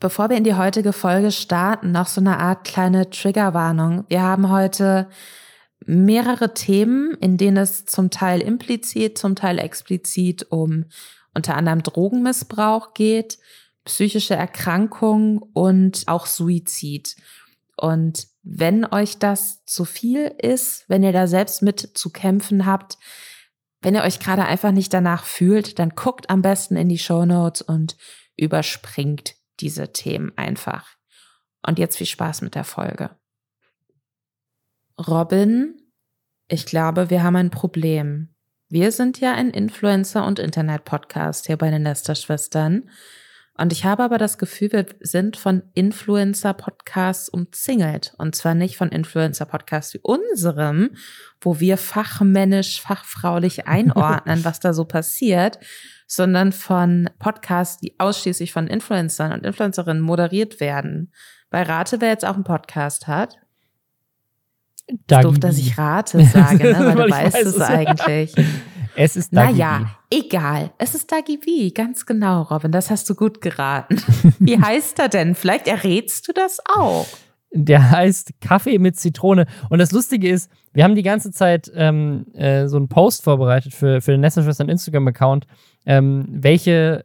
Bevor wir in die heutige Folge starten, noch so eine Art kleine Triggerwarnung. Wir haben heute mehrere Themen, in denen es zum Teil implizit, zum Teil explizit um unter anderem Drogenmissbrauch geht, psychische Erkrankungen und auch Suizid. Und wenn euch das zu viel ist, wenn ihr da selbst mit zu kämpfen habt, wenn ihr euch gerade einfach nicht danach fühlt, dann guckt am besten in die Show Notes und überspringt diese Themen einfach. Und jetzt viel Spaß mit der Folge. Robin, ich glaube, wir haben ein Problem. Wir sind ja ein Influencer- und Internet-Podcast hier bei den Lester-Schwestern. Und ich habe aber das Gefühl, wir sind von Influencer-Podcasts umzingelt. Und zwar nicht von Influencer-Podcasts wie unserem, wo wir fachmännisch, fachfraulich einordnen, was da so passiert, sondern von Podcasts, die ausschließlich von Influencern und Influencerinnen moderiert werden. Bei Rate, wer jetzt auch einen Podcast hat. Dagi doof, dass ich Rate sage, ne? weil du weißt weiß es eigentlich. Es ist Dagi Naja, egal. Es ist Dagi B, ganz genau, Robin. Das hast du gut geraten. Wie heißt er denn? Vielleicht errätst du das auch. Der heißt Kaffee mit Zitrone. Und das Lustige ist, wir haben die ganze Zeit ähm, äh, so einen Post vorbereitet für, für den Nesterschwestern Instagram-Account, ähm, welche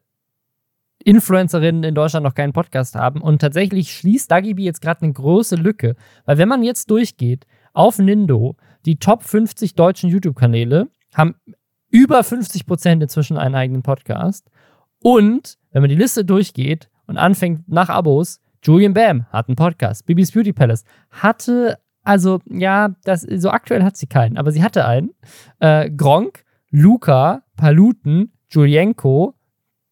Influencerinnen in Deutschland noch keinen Podcast haben. Und tatsächlich schließt Dagibi jetzt gerade eine große Lücke. Weil wenn man jetzt durchgeht, auf Nindo, die Top 50 deutschen YouTube-Kanäle haben über 50 Prozent inzwischen einen eigenen Podcast. Und wenn man die Liste durchgeht und anfängt nach Abos, Julian Bam hat einen Podcast, Bibis Beauty Palace hatte, also ja, das, so aktuell hat sie keinen, aber sie hatte einen. Äh, Gronk, Luca, Paluten, Julienko,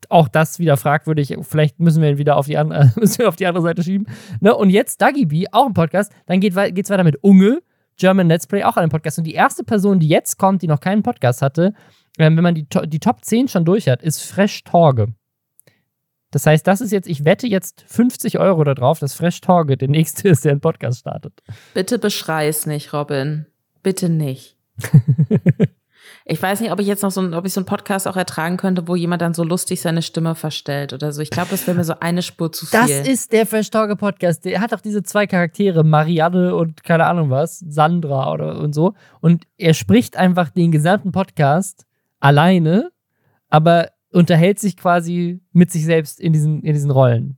auch das wieder fragwürdig. Vielleicht müssen wir ihn wieder auf die andere, müssen wir auf die andere Seite schieben. Ne? Und jetzt Dagi B, auch ein Podcast. Dann geht es weiter mit Unge, German Let's Play, auch einen Podcast. Und die erste Person, die jetzt kommt, die noch keinen Podcast hatte, ähm, wenn man die, die Top 10 schon durch hat, ist Fresh Torge. Das heißt, das ist jetzt, ich wette jetzt 50 Euro darauf, dass Fresh Torge der nächste ist, der einen Podcast startet. Bitte beschrei es nicht, Robin. Bitte nicht. Ich weiß nicht, ob ich jetzt noch so, ein, ob ich so einen Podcast auch ertragen könnte, wo jemand dann so lustig seine Stimme verstellt oder so. Ich glaube, das wäre mir so eine Spur zu viel. Das ist der Verstorge Podcast. Der hat auch diese zwei Charaktere, Marianne und keine Ahnung was, Sandra oder und so. Und er spricht einfach den gesamten Podcast alleine, aber unterhält sich quasi mit sich selbst in diesen, in diesen Rollen.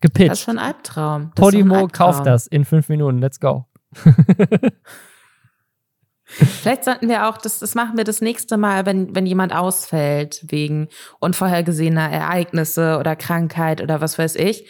Gepitcht. Das ist schon ein Albtraum. Podimo kauft das in fünf Minuten. Let's go. Vielleicht sollten wir auch, das, das machen wir das nächste Mal, wenn, wenn jemand ausfällt wegen unvorhergesehener Ereignisse oder Krankheit oder was weiß ich.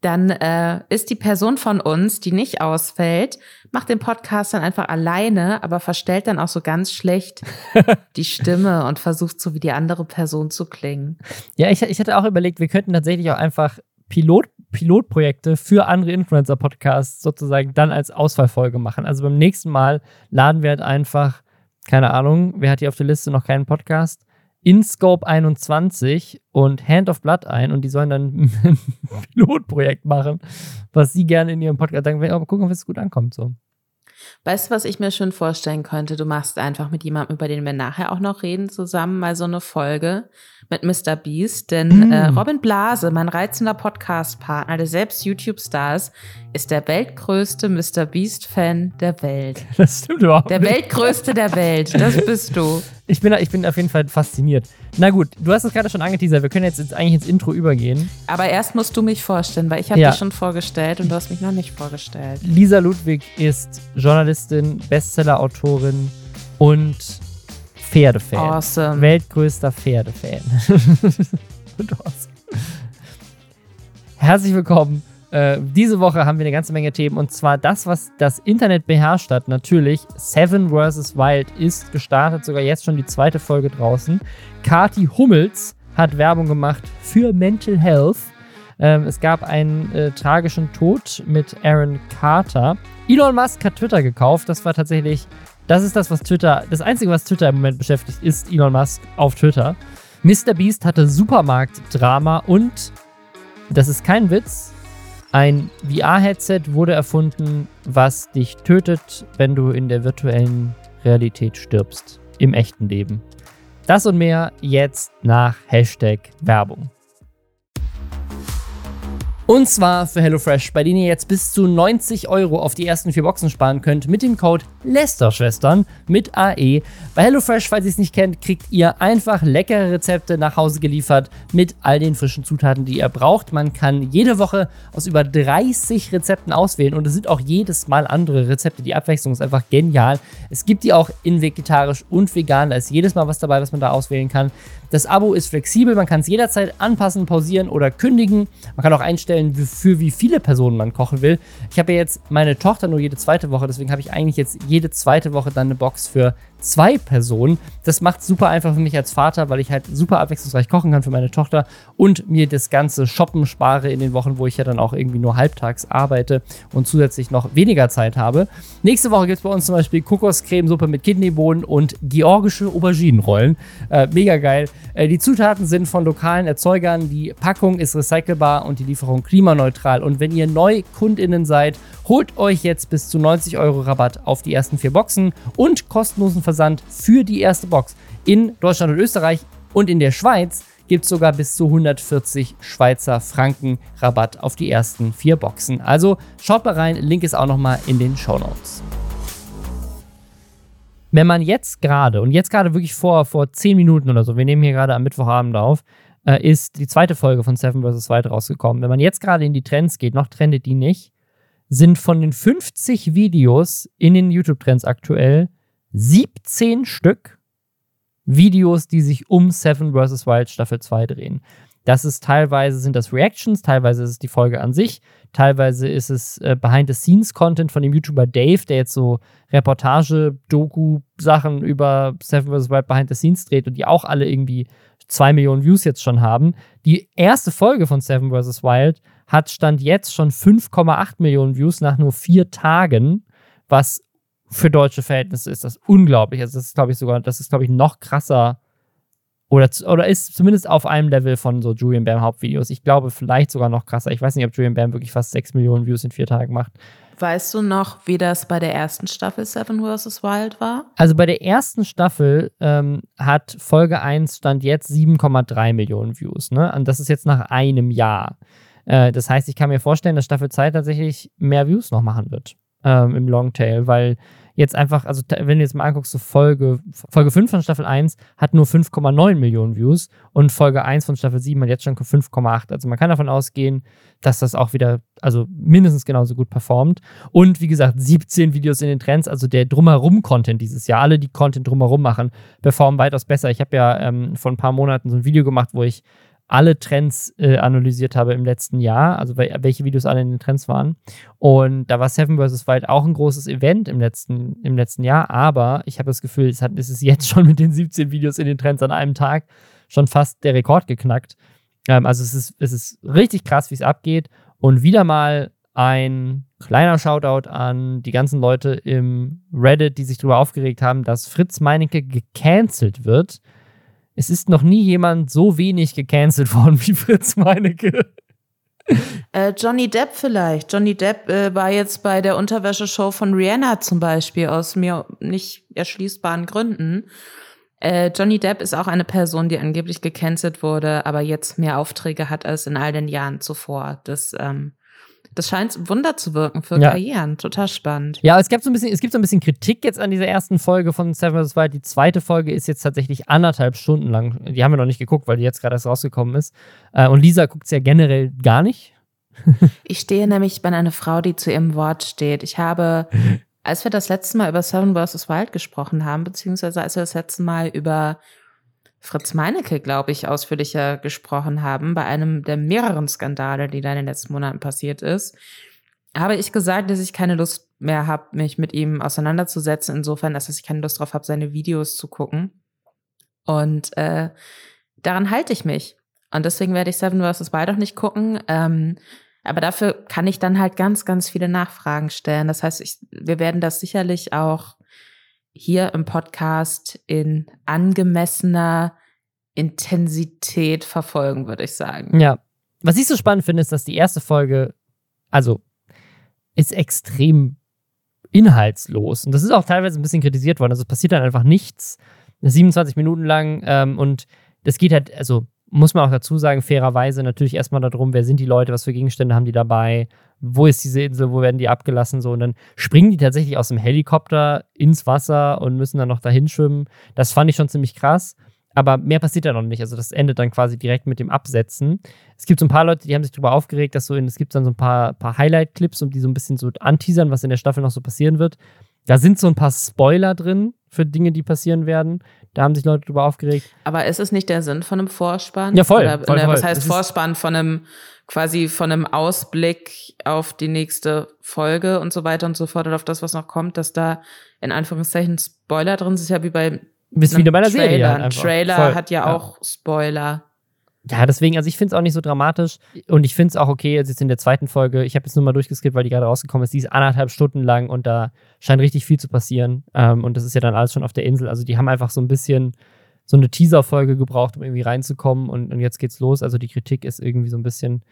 Dann äh, ist die Person von uns, die nicht ausfällt, macht den Podcast dann einfach alleine, aber verstellt dann auch so ganz schlecht die Stimme und versucht so wie die andere Person zu klingen. Ja, ich, ich hatte auch überlegt, wir könnten tatsächlich auch einfach Pilot, Pilotprojekte für andere Influencer-Podcasts sozusagen dann als Auswahlfolge machen. Also beim nächsten Mal laden wir halt einfach, keine Ahnung, wer hat hier auf der Liste noch keinen Podcast? InScope 21 und Hand of Blood ein und die sollen dann ein Pilotprojekt machen, was sie gerne in ihrem Podcast sagen, aber gucken, ob es gut ankommt. So. Weißt du, was ich mir schon vorstellen könnte? Du machst einfach mit jemandem, über den wir nachher auch noch reden, zusammen mal so eine Folge mit Mr. Beast. Denn mm. äh, Robin Blase, mein reizender Podcast-Partner, der selbst YouTube-Star ist, ist der weltgrößte Mr. Beast-Fan der Welt. Das stimmt überhaupt Der nicht. weltgrößte der Welt, das bist du. Ich bin, ich bin auf jeden Fall fasziniert. Na gut, du hast es gerade schon angeteasert. Wir können jetzt, jetzt eigentlich ins Intro übergehen. Aber erst musst du mich vorstellen, weil ich habe ja. dich schon vorgestellt und du hast mich noch nicht vorgestellt. Lisa Ludwig ist Journalistin, Bestseller-Autorin und Pferdefan. Awesome. Weltgrößter Pferdefan. Herzlich willkommen äh, diese Woche haben wir eine ganze Menge Themen und zwar das, was das Internet beherrscht hat. Natürlich, Seven vs. Wild ist gestartet, sogar jetzt schon die zweite Folge draußen. Kati Hummels hat Werbung gemacht für Mental Health. Ähm, es gab einen äh, tragischen Tod mit Aaron Carter. Elon Musk hat Twitter gekauft. Das war tatsächlich, das ist das, was Twitter, das Einzige, was Twitter im Moment beschäftigt, ist Elon Musk auf Twitter. Mr. Beast hatte Supermarktdrama und, das ist kein Witz, ein VR-Headset wurde erfunden, was dich tötet, wenn du in der virtuellen Realität stirbst. Im echten Leben. Das und mehr jetzt nach Hashtag Werbung. Und zwar für HelloFresh, bei denen ihr jetzt bis zu 90 Euro auf die ersten vier Boxen sparen könnt mit dem Code Lästerschwestern mit AE. Bei HelloFresh, falls ihr es nicht kennt, kriegt ihr einfach leckere Rezepte nach Hause geliefert mit all den frischen Zutaten, die ihr braucht. Man kann jede Woche aus über 30 Rezepten auswählen und es sind auch jedes Mal andere Rezepte. Die Abwechslung ist einfach genial. Es gibt die auch in vegetarisch und vegan. Da ist jedes Mal was dabei, was man da auswählen kann. Das Abo ist flexibel, man kann es jederzeit anpassen, pausieren oder kündigen. Man kann auch einstellen, für wie viele Personen man kochen will. Ich habe ja jetzt meine Tochter nur jede zweite Woche, deswegen habe ich eigentlich jetzt jede zweite Woche dann eine Box für zwei Personen. Das macht super einfach für mich als Vater, weil ich halt super abwechslungsreich kochen kann für meine Tochter und mir das ganze Shoppen spare in den Wochen, wo ich ja dann auch irgendwie nur halbtags arbeite und zusätzlich noch weniger Zeit habe. Nächste Woche gibt es bei uns zum Beispiel Kokoscremesuppe mit Kidneybohnen und georgische Auberginenrollen. Äh, mega geil. Äh, die Zutaten sind von lokalen Erzeugern, die Packung ist recycelbar und die Lieferung klimaneutral. Und wenn ihr NeukundInnen seid, holt euch jetzt bis zu 90 Euro Rabatt auf die ersten vier Boxen und kostenlosen Versand für die erste Box. In Deutschland und Österreich und in der Schweiz gibt es sogar bis zu 140 Schweizer Franken Rabatt auf die ersten vier Boxen. Also schaut mal rein, Link ist auch nochmal in den Show Notes. Wenn man jetzt gerade, und jetzt gerade wirklich vor, vor 10 Minuten oder so, wir nehmen hier gerade am Mittwochabend auf, äh, ist die zweite Folge von Seven vs. Wild rausgekommen. Wenn man jetzt gerade in die Trends geht, noch trendet die nicht, sind von den 50 Videos in den YouTube-Trends aktuell 17 Stück Videos, die sich um Seven vs. Wild Staffel 2 drehen. Das ist teilweise sind das Reactions, teilweise ist es die Folge an sich, teilweise ist es äh, Behind-the-Scenes-Content von dem YouTuber Dave, der jetzt so Reportage-Doku-Sachen über Seven vs. Wild Behind the Scenes dreht und die auch alle irgendwie zwei Millionen Views jetzt schon haben. Die erste Folge von Seven vs. Wild hat Stand jetzt schon 5,8 Millionen Views nach nur vier Tagen, was für deutsche Verhältnisse ist das unglaublich. Also das ist, glaube ich, sogar, das ist, glaube ich, noch krasser oder, oder ist zumindest auf einem Level von so Julian Bam Hauptvideos. Ich glaube, vielleicht sogar noch krasser. Ich weiß nicht, ob Julian Bam wirklich fast 6 Millionen Views in vier Tagen macht. Weißt du noch, wie das bei der ersten Staffel Seven vs. Wild war? Also bei der ersten Staffel ähm, hat Folge 1 stand jetzt 7,3 Millionen Views. Ne? Und das ist jetzt nach einem Jahr. Äh, das heißt, ich kann mir vorstellen, dass Staffel 2 tatsächlich mehr Views noch machen wird ähm, im Longtail, weil jetzt einfach, also wenn du jetzt mal anguckst, so Folge, Folge 5 von Staffel 1 hat nur 5,9 Millionen Views und Folge 1 von Staffel 7 hat jetzt schon 5,8. Also man kann davon ausgehen, dass das auch wieder, also mindestens genauso gut performt. Und wie gesagt, 17 Videos in den Trends, also der Drumherum-Content dieses Jahr, alle, die Content drumherum machen, performen weitaus besser. Ich habe ja ähm, vor ein paar Monaten so ein Video gemacht, wo ich alle Trends äh, analysiert habe im letzten Jahr, also welche Videos alle in den Trends waren. Und da war Seven vs. Wild auch ein großes Event im letzten, im letzten Jahr, aber ich habe das Gefühl, es, hat, es ist jetzt schon mit den 17 Videos in den Trends an einem Tag schon fast der Rekord geknackt. Ähm, also es ist, es ist richtig krass, wie es abgeht. Und wieder mal ein kleiner Shoutout an die ganzen Leute im Reddit, die sich darüber aufgeregt haben, dass Fritz Meinecke gecancelt wird es ist noch nie jemand so wenig gecancelt worden wie Fritz Meinecke. Äh, Johnny Depp vielleicht. Johnny Depp äh, war jetzt bei der Unterwäscheshow von Rihanna zum Beispiel aus mir nicht erschließbaren Gründen. Äh, Johnny Depp ist auch eine Person, die angeblich gecancelt wurde, aber jetzt mehr Aufträge hat als in all den Jahren zuvor. Das ähm, das scheint Wunder zu wirken für ja. Karrieren. Total spannend. Ja, es gibt so ein bisschen, es gibt so ein bisschen Kritik jetzt an dieser ersten Folge von Seven vs. Wild. Die zweite Folge ist jetzt tatsächlich anderthalb Stunden lang. Die haben wir noch nicht geguckt, weil die jetzt gerade erst rausgekommen ist. Äh, und Lisa guckt es ja generell gar nicht. ich stehe nämlich bei einer Frau, die zu ihrem Wort steht. Ich habe, als wir das letzte Mal über Seven vs. Wild gesprochen haben, beziehungsweise als wir das letzte Mal über Fritz Meinecke, glaube ich, ausführlicher gesprochen haben, bei einem der mehreren Skandale, die da in den letzten Monaten passiert ist, habe ich gesagt, dass ich keine Lust mehr habe, mich mit ihm auseinanderzusetzen, insofern, dass ich keine Lust drauf habe, seine Videos zu gucken. Und äh, daran halte ich mich. Und deswegen werde ich Seven vs. Wild auch nicht gucken. Ähm, aber dafür kann ich dann halt ganz, ganz viele Nachfragen stellen. Das heißt, ich, wir werden das sicherlich auch hier im Podcast in angemessener Intensität verfolgen, würde ich sagen. Ja. Was ich so spannend finde, ist, dass die erste Folge, also, ist extrem inhaltslos. Und das ist auch teilweise ein bisschen kritisiert worden. Also, es passiert dann einfach nichts. 27 Minuten lang ähm, und das geht halt, also muss man auch dazu sagen, fairerweise natürlich erstmal darum, wer sind die Leute, was für Gegenstände haben die dabei, wo ist diese Insel, wo werden die abgelassen, so. Und dann springen die tatsächlich aus dem Helikopter ins Wasser und müssen dann noch dahin schwimmen. Das fand ich schon ziemlich krass. Aber mehr passiert da noch nicht. Also das endet dann quasi direkt mit dem Absetzen. Es gibt so ein paar Leute, die haben sich darüber aufgeregt, dass so in, es gibt dann so ein paar, paar Highlight-Clips, um die so ein bisschen so anteasern, was in der Staffel noch so passieren wird. Da sind so ein paar Spoiler drin für Dinge, die passieren werden. Da haben sich Leute drüber aufgeregt. Aber ist es nicht der Sinn von einem Vorspann? Ja, voll. Oder, voll, oder was voll. heißt Das ist- Vorspann von einem, quasi von einem Ausblick auf die nächste Folge und so weiter und so fort oder auf das, was noch kommt, dass da in Anführungszeichen Spoiler drin sind? Das ist ja wie bei Bist wieder bei einer Trailer. Serie. halt. Trailer Voll. hat ja, auch Spoiler. Ja, deswegen, also ich finde es auch nicht so dramatisch. Und ich finde es auch okay, jetzt in der zweiten Folge, ich habe jetzt nur mal durchgeskippt, weil die gerade rausgekommen ist, die ist anderthalb Stunden lang und da scheint richtig viel zu passieren. Ähm, und das ist ja dann alles schon auf der Insel, also die haben einfach so ein bisschen so eine Teaser-Folge gebraucht, um irgendwie reinzukommen. Und, und jetzt geht's los, also die Kritik ist irgendwie so ein bisschen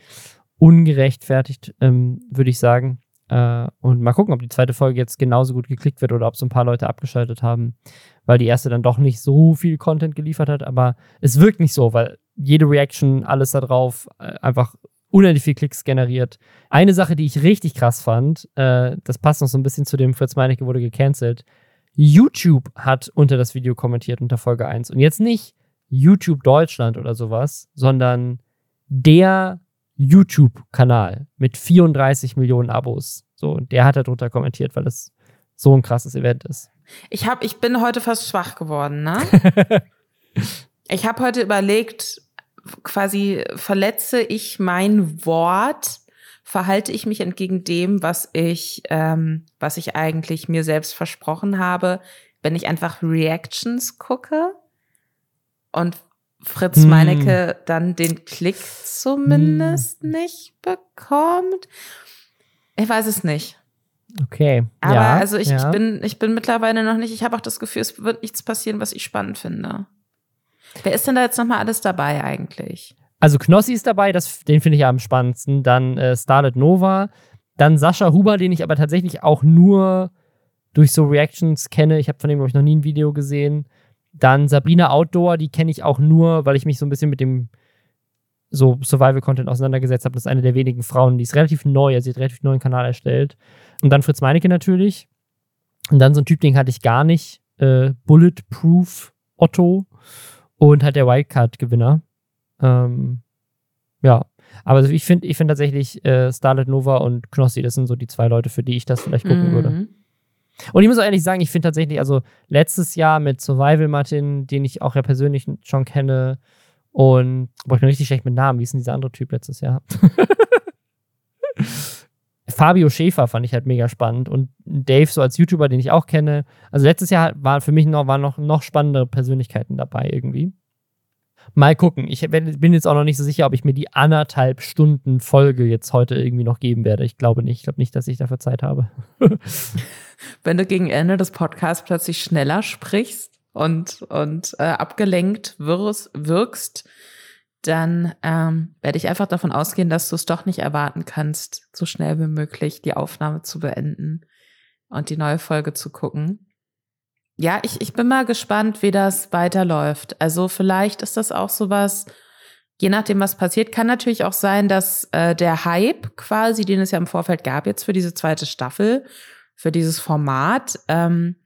ungerechtfertigt, ähm, würde ich sagen. Äh, und mal gucken, ob die zweite Folge jetzt genauso gut geklickt wird oder ob so ein paar Leute abgeschaltet haben, weil die erste dann doch nicht so viel Content geliefert hat, aber es wirkt nicht so, weil jede Reaction, alles da drauf, äh, einfach unendlich viel Klicks generiert. Eine Sache, die ich richtig krass fand, äh, das passt noch so ein bisschen zu dem Fritz Meinecke wurde gecancelt. YouTube hat unter das Video kommentiert unter Folge 1 und jetzt nicht YouTube Deutschland oder sowas, sondern der YouTube-Kanal mit 34 Millionen Abos. So, und der hat darunter kommentiert, weil das so ein krasses Event ist. Ich hab, ich bin heute fast schwach geworden, ne? ich habe heute überlegt, quasi verletze ich mein Wort, verhalte ich mich entgegen dem, was ich, ähm, was ich eigentlich mir selbst versprochen habe, wenn ich einfach Reactions gucke und Fritz Hm. Meinecke dann den Klick zumindest nicht bekommt. Ich weiß es nicht. Okay. Aber ja, also ich, ja. ich, bin, ich bin mittlerweile noch nicht, ich habe auch das Gefühl, es wird nichts passieren, was ich spannend finde. Wer ist denn da jetzt nochmal alles dabei eigentlich? Also Knossi ist dabei, das, den finde ich am spannendsten. Dann äh, Starlet Nova. Dann Sascha Huber, den ich aber tatsächlich auch nur durch so Reactions kenne. Ich habe von dem, glaube ich, noch nie ein Video gesehen. Dann Sabrina Outdoor, die kenne ich auch nur, weil ich mich so ein bisschen mit dem so Survival-Content auseinandergesetzt habe. Das ist eine der wenigen Frauen, die ist relativ neu, also sie hat relativ neuen Kanal erstellt. Und dann Fritz Meinecke natürlich. Und dann so ein Typ, den hatte ich gar nicht. Äh, Bulletproof Otto und halt der Wildcard-Gewinner. Ähm, ja, aber also ich finde ich find tatsächlich äh, Starlet Nova und Knossi, das sind so die zwei Leute, für die ich das vielleicht gucken Mhm. würde. Und ich muss auch ehrlich sagen, ich finde tatsächlich, also letztes Jahr mit Survival Martin, den ich auch ja persönlich schon kenne, und boah, ich bin richtig schlecht mit Namen. Wie ist denn dieser andere Typ letztes Jahr? Fabio Schäfer fand ich halt mega spannend und Dave so als YouTuber, den ich auch kenne. Also letztes Jahr war für mich noch, waren noch, noch spannendere Persönlichkeiten dabei irgendwie. Mal gucken. Ich bin jetzt auch noch nicht so sicher, ob ich mir die anderthalb Stunden Folge jetzt heute irgendwie noch geben werde. Ich glaube nicht. Ich glaube nicht, dass ich dafür Zeit habe. Wenn du gegen Ende des Podcasts plötzlich schneller sprichst und, und äh, abgelenkt wirst, wirkst, dann ähm, werde ich einfach davon ausgehen, dass du es doch nicht erwarten kannst, so schnell wie möglich die Aufnahme zu beenden und die neue Folge zu gucken. Ja, ich, ich bin mal gespannt, wie das weiterläuft. Also vielleicht ist das auch sowas, je nachdem, was passiert, kann natürlich auch sein, dass äh, der Hype quasi, den es ja im Vorfeld gab jetzt für diese zweite Staffel, für dieses Format, ähm,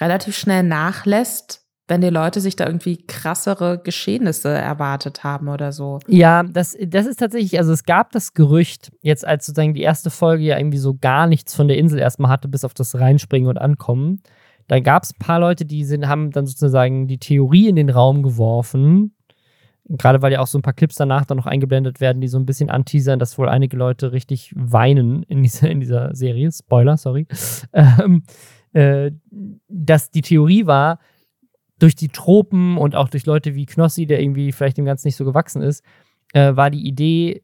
relativ schnell nachlässt, wenn die Leute sich da irgendwie krassere Geschehnisse erwartet haben oder so. Ja, das, das ist tatsächlich, also es gab das Gerücht, jetzt als sozusagen die erste Folge ja irgendwie so gar nichts von der Insel erstmal hatte, bis auf das Reinspringen und Ankommen. Da gab es ein paar Leute, die sind, haben dann sozusagen die Theorie in den Raum geworfen. Gerade weil ja auch so ein paar Clips danach dann noch eingeblendet werden, die so ein bisschen anteasern, dass wohl einige Leute richtig weinen in dieser, in dieser Serie. Spoiler, sorry. Ähm, äh, dass die Theorie war, durch die Tropen und auch durch Leute wie Knossi, der irgendwie vielleicht dem Ganzen nicht so gewachsen ist, äh, war die Idee,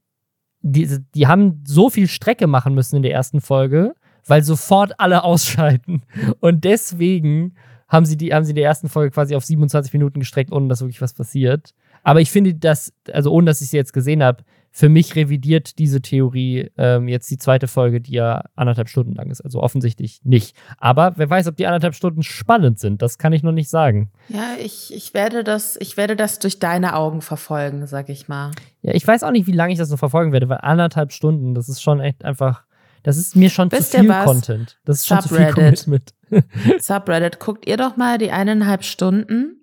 die, die haben so viel Strecke machen müssen in der ersten Folge, weil sofort alle ausschalten. Und deswegen haben sie die, haben sie in der ersten Folge quasi auf 27 Minuten gestreckt, ohne dass wirklich was passiert. Aber ich finde das, also ohne dass ich sie jetzt gesehen habe, für mich revidiert diese Theorie ähm, jetzt die zweite Folge, die ja anderthalb Stunden lang ist. Also offensichtlich nicht. Aber wer weiß, ob die anderthalb Stunden spannend sind. Das kann ich noch nicht sagen. Ja, ich, ich, werde, das, ich werde das durch deine Augen verfolgen, sag ich mal. Ja, ich weiß auch nicht, wie lange ich das noch verfolgen werde, weil anderthalb Stunden, das ist schon echt einfach. Das ist mir schon Wisst zu viel Content. Das ist schon zu viel Commitment. Subreddit, guckt ihr doch mal die eineinhalb Stunden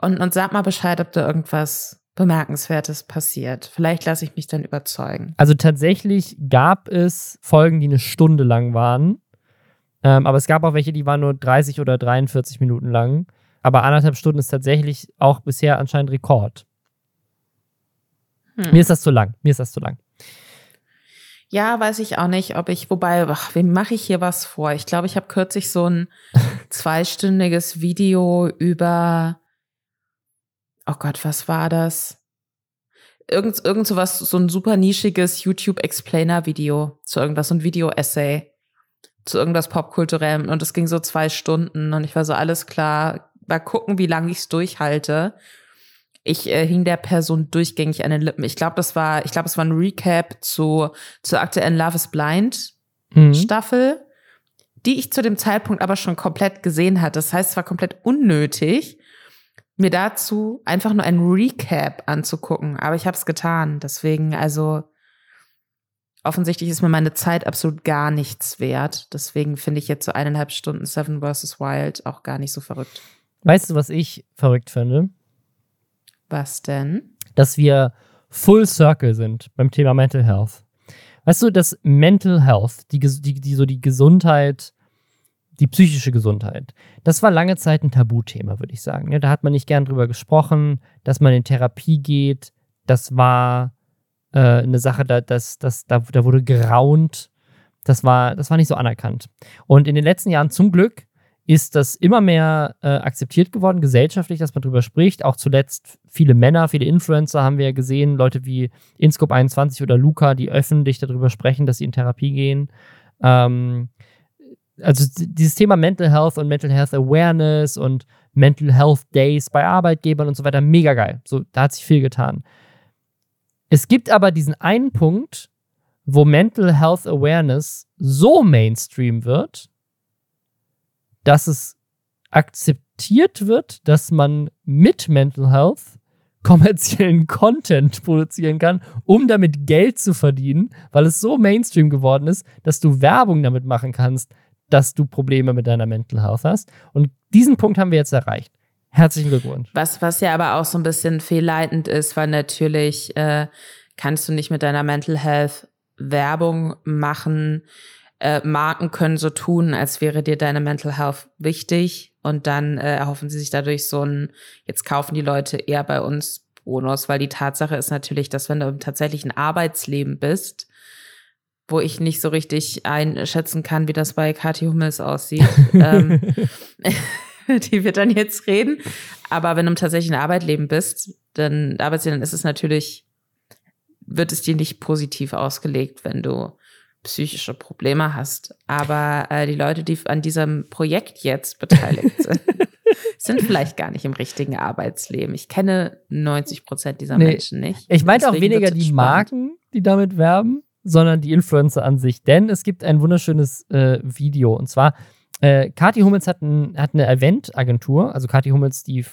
und, und sag mal Bescheid, ob da irgendwas Bemerkenswertes passiert. Vielleicht lasse ich mich dann überzeugen. Also tatsächlich gab es Folgen, die eine Stunde lang waren. Ähm, aber es gab auch welche, die waren nur 30 oder 43 Minuten lang. Aber anderthalb Stunden ist tatsächlich auch bisher anscheinend Rekord. Hm. Mir ist das zu lang. Mir ist das zu lang. Ja, weiß ich auch nicht, ob ich, wobei, ach, wem mache ich hier was vor? Ich glaube, ich habe kürzlich so ein zweistündiges Video über oh Gott, was war das? Irgend, irgend so was, so ein super nischiges YouTube-Explainer-Video zu irgendwas, so ein Video-Essay zu irgendwas Popkulturellem und es ging so zwei Stunden und ich war so, alles klar, mal gucken, wie lange ich es durchhalte. Ich äh, hing der Person durchgängig an den Lippen. Ich glaube, das war, ich glaube, es war ein Recap zu, zur aktuellen Love is Blind mhm. Staffel, die ich zu dem Zeitpunkt aber schon komplett gesehen hatte. Das heißt, es war komplett unnötig mir dazu einfach nur ein Recap anzugucken. Aber ich habe es getan. Deswegen, also offensichtlich ist mir meine Zeit absolut gar nichts wert. Deswegen finde ich jetzt so eineinhalb Stunden Seven vs. Wild auch gar nicht so verrückt. Weißt du, was ich verrückt finde? Was denn? Dass wir Full Circle sind beim Thema Mental Health. Weißt du, dass Mental Health, die, die, die so die Gesundheit die psychische Gesundheit. Das war lange Zeit ein Tabuthema, würde ich sagen. Da hat man nicht gern drüber gesprochen, dass man in Therapie geht. Das war äh, eine Sache, da, das, das, da, da wurde geraunt. Das war, das war nicht so anerkannt. Und in den letzten Jahren zum Glück ist das immer mehr äh, akzeptiert geworden, gesellschaftlich, dass man drüber spricht. Auch zuletzt viele Männer, viele Influencer haben wir ja gesehen, Leute wie Inscope21 oder Luca, die öffentlich darüber sprechen, dass sie in Therapie gehen. Ähm, also dieses Thema Mental Health und Mental Health Awareness und Mental Health Days bei Arbeitgebern und so weiter, mega geil. So, da hat sich viel getan. Es gibt aber diesen einen Punkt, wo Mental Health Awareness so Mainstream wird, dass es akzeptiert wird, dass man mit Mental Health kommerziellen Content produzieren kann, um damit Geld zu verdienen, weil es so Mainstream geworden ist, dass du Werbung damit machen kannst, dass du Probleme mit deiner Mental Health hast. Und diesen Punkt haben wir jetzt erreicht. Herzlichen Glückwunsch. Was, was ja aber auch so ein bisschen fehlleitend ist, weil natürlich äh, kannst du nicht mit deiner Mental Health Werbung machen. Äh, Marken können so tun, als wäre dir deine Mental Health wichtig und dann äh, erhoffen sie sich dadurch so ein, jetzt kaufen die Leute eher bei uns Bonus, weil die Tatsache ist natürlich, dass wenn du im tatsächlichen Arbeitsleben bist, wo ich nicht so richtig einschätzen kann, wie das bei Kathi Hummels aussieht. ähm, die wird dann jetzt reden. Aber wenn du im tatsächlichen Arbeitleben bist, dann Arbeitsleben, dann ist es natürlich, wird es dir nicht positiv ausgelegt, wenn du psychische Probleme hast. Aber äh, die Leute, die an diesem Projekt jetzt beteiligt sind, sind vielleicht gar nicht im richtigen Arbeitsleben. Ich kenne 90 Prozent dieser nee, Menschen nicht. Ich meinte auch weniger die spannend. Marken, die damit werben, sondern die Influencer an sich. Denn es gibt ein wunderschönes äh, Video. Und zwar, äh, Kathi Hummels hat, ein, hat eine Eventagentur. Also Kathi Hummels, die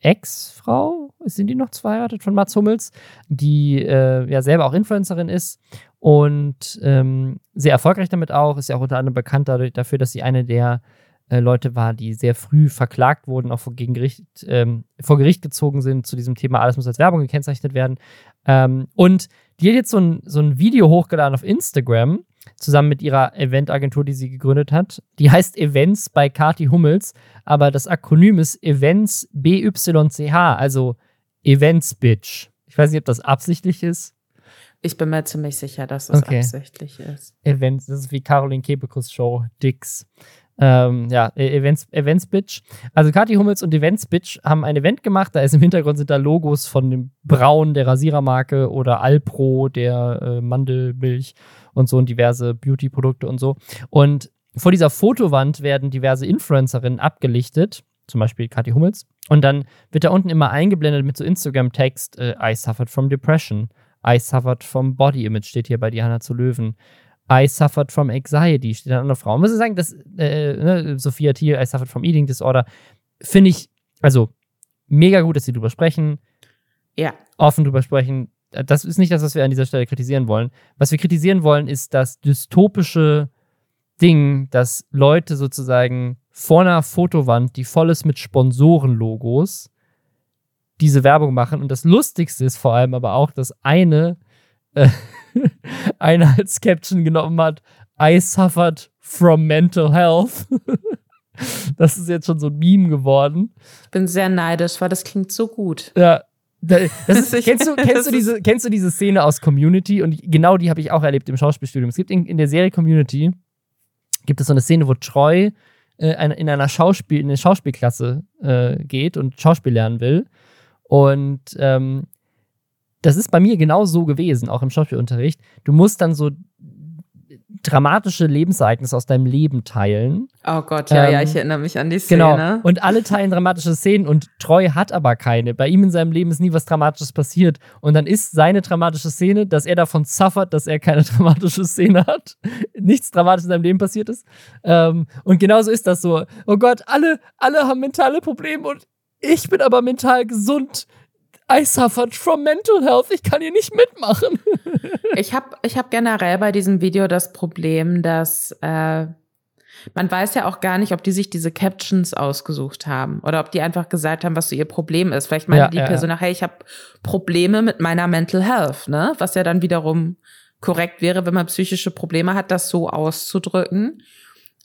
Ex-Frau, sind die noch verheiratet von Mats Hummels, die äh, ja selber auch Influencerin ist und ähm, sehr erfolgreich damit auch. Ist ja auch unter anderem bekannt dadurch, dafür, dass sie eine der äh, Leute war, die sehr früh verklagt wurden, auch vor, Gericht, ähm, vor Gericht gezogen sind zu diesem Thema, alles muss als Werbung gekennzeichnet werden. Ähm, und die hat jetzt so ein, so ein Video hochgeladen auf Instagram, zusammen mit ihrer Eventagentur, die sie gegründet hat. Die heißt Events bei Kati Hummels, aber das Akronym ist Events BYCH, also Events Bitch. Ich weiß nicht, ob das absichtlich ist. Ich bin mir ziemlich sicher, dass es okay. absichtlich ist. Events, das ist wie Caroline Kebekus Show, Dix. Ähm, ja, e- Events, Events Bitch. Also Kathi Hummels und Events Bitch haben ein Event gemacht. Da ist im Hintergrund sind da Logos von dem Braun der Rasierermarke oder Alpro der äh, Mandelmilch und so und diverse Beauty-Produkte und so. Und vor dieser Fotowand werden diverse Influencerinnen abgelichtet zum Beispiel Kathi Hummels. Und dann wird da unten immer eingeblendet mit so Instagram-Text, äh, I suffered from depression. I suffered from body image, steht hier bei Diana zu Löwen. I suffered from anxiety, steht dann an der Frau. Muss ich sagen, dass äh, ne, Sophia Thiel, I suffered from eating disorder, finde ich, also mega gut, dass sie drüber sprechen. Ja. Offen drüber sprechen. Das ist nicht das, was wir an dieser Stelle kritisieren wollen. Was wir kritisieren wollen, ist das dystopische Ding, dass Leute sozusagen vor einer Fotowand, die voll ist mit Sponsorenlogos, diese Werbung machen. Und das Lustigste ist vor allem aber auch, dass eine, äh, eine als Caption genommen hat, I suffered from mental health. das ist jetzt schon so ein Meme geworden. Ich bin sehr neidisch, weil das klingt so gut. Ja. Das ist, kennst, du, kennst, du diese, kennst du diese Szene aus Community? Und genau die habe ich auch erlebt im Schauspielstudium. Es gibt in, in der Serie Community gibt es so eine Szene, wo Troy äh, in einer Schauspiel, in eine Schauspielklasse äh, geht und Schauspiel lernen will. Und ähm, das ist bei mir genau so gewesen, auch im Schauspielunterricht. Du musst dann so dramatische Lebensereignisse aus deinem Leben teilen. Oh Gott, ja, ähm, ja, ich erinnere mich an die Szene. Genau. Und alle teilen dramatische Szenen und Treu hat aber keine. Bei ihm in seinem Leben ist nie was Dramatisches passiert. Und dann ist seine dramatische Szene, dass er davon suffert, dass er keine dramatische Szene hat. Nichts Dramatisches in seinem Leben passiert ist. Ähm, und genauso ist das so. Oh Gott, alle, alle haben mentale Probleme und ich bin aber mental gesund. I suffered from mental health. Ich kann hier nicht mitmachen. ich habe ich hab generell bei diesem Video das Problem, dass äh, man weiß ja auch gar nicht, ob die sich diese Captions ausgesucht haben oder ob die einfach gesagt haben, was so ihr Problem ist. Vielleicht meint ja, die ja, Person, ja. hey, ich habe Probleme mit meiner Mental Health, ne? Was ja dann wiederum korrekt wäre, wenn man psychische Probleme hat, das so auszudrücken.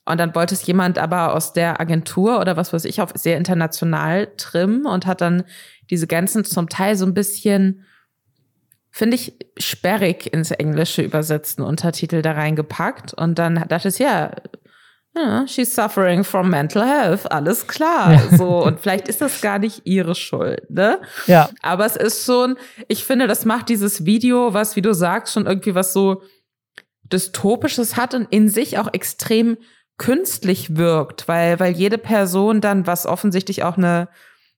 Und dann wollte es jemand aber aus der Agentur oder was weiß ich auf sehr international trimmen und hat dann diese ganzen zum Teil so ein bisschen, finde ich, sperrig ins Englische übersetzten Untertitel da reingepackt. Und dann dachte ich, ja, ja, she's suffering from mental health, alles klar. Ja. So, und vielleicht ist das gar nicht ihre Schuld, ne? Ja. Aber es ist schon, ich finde, das macht dieses Video, was, wie du sagst, schon irgendwie was so Dystopisches hat und in sich auch extrem künstlich wirkt, weil, weil jede Person dann, was offensichtlich auch eine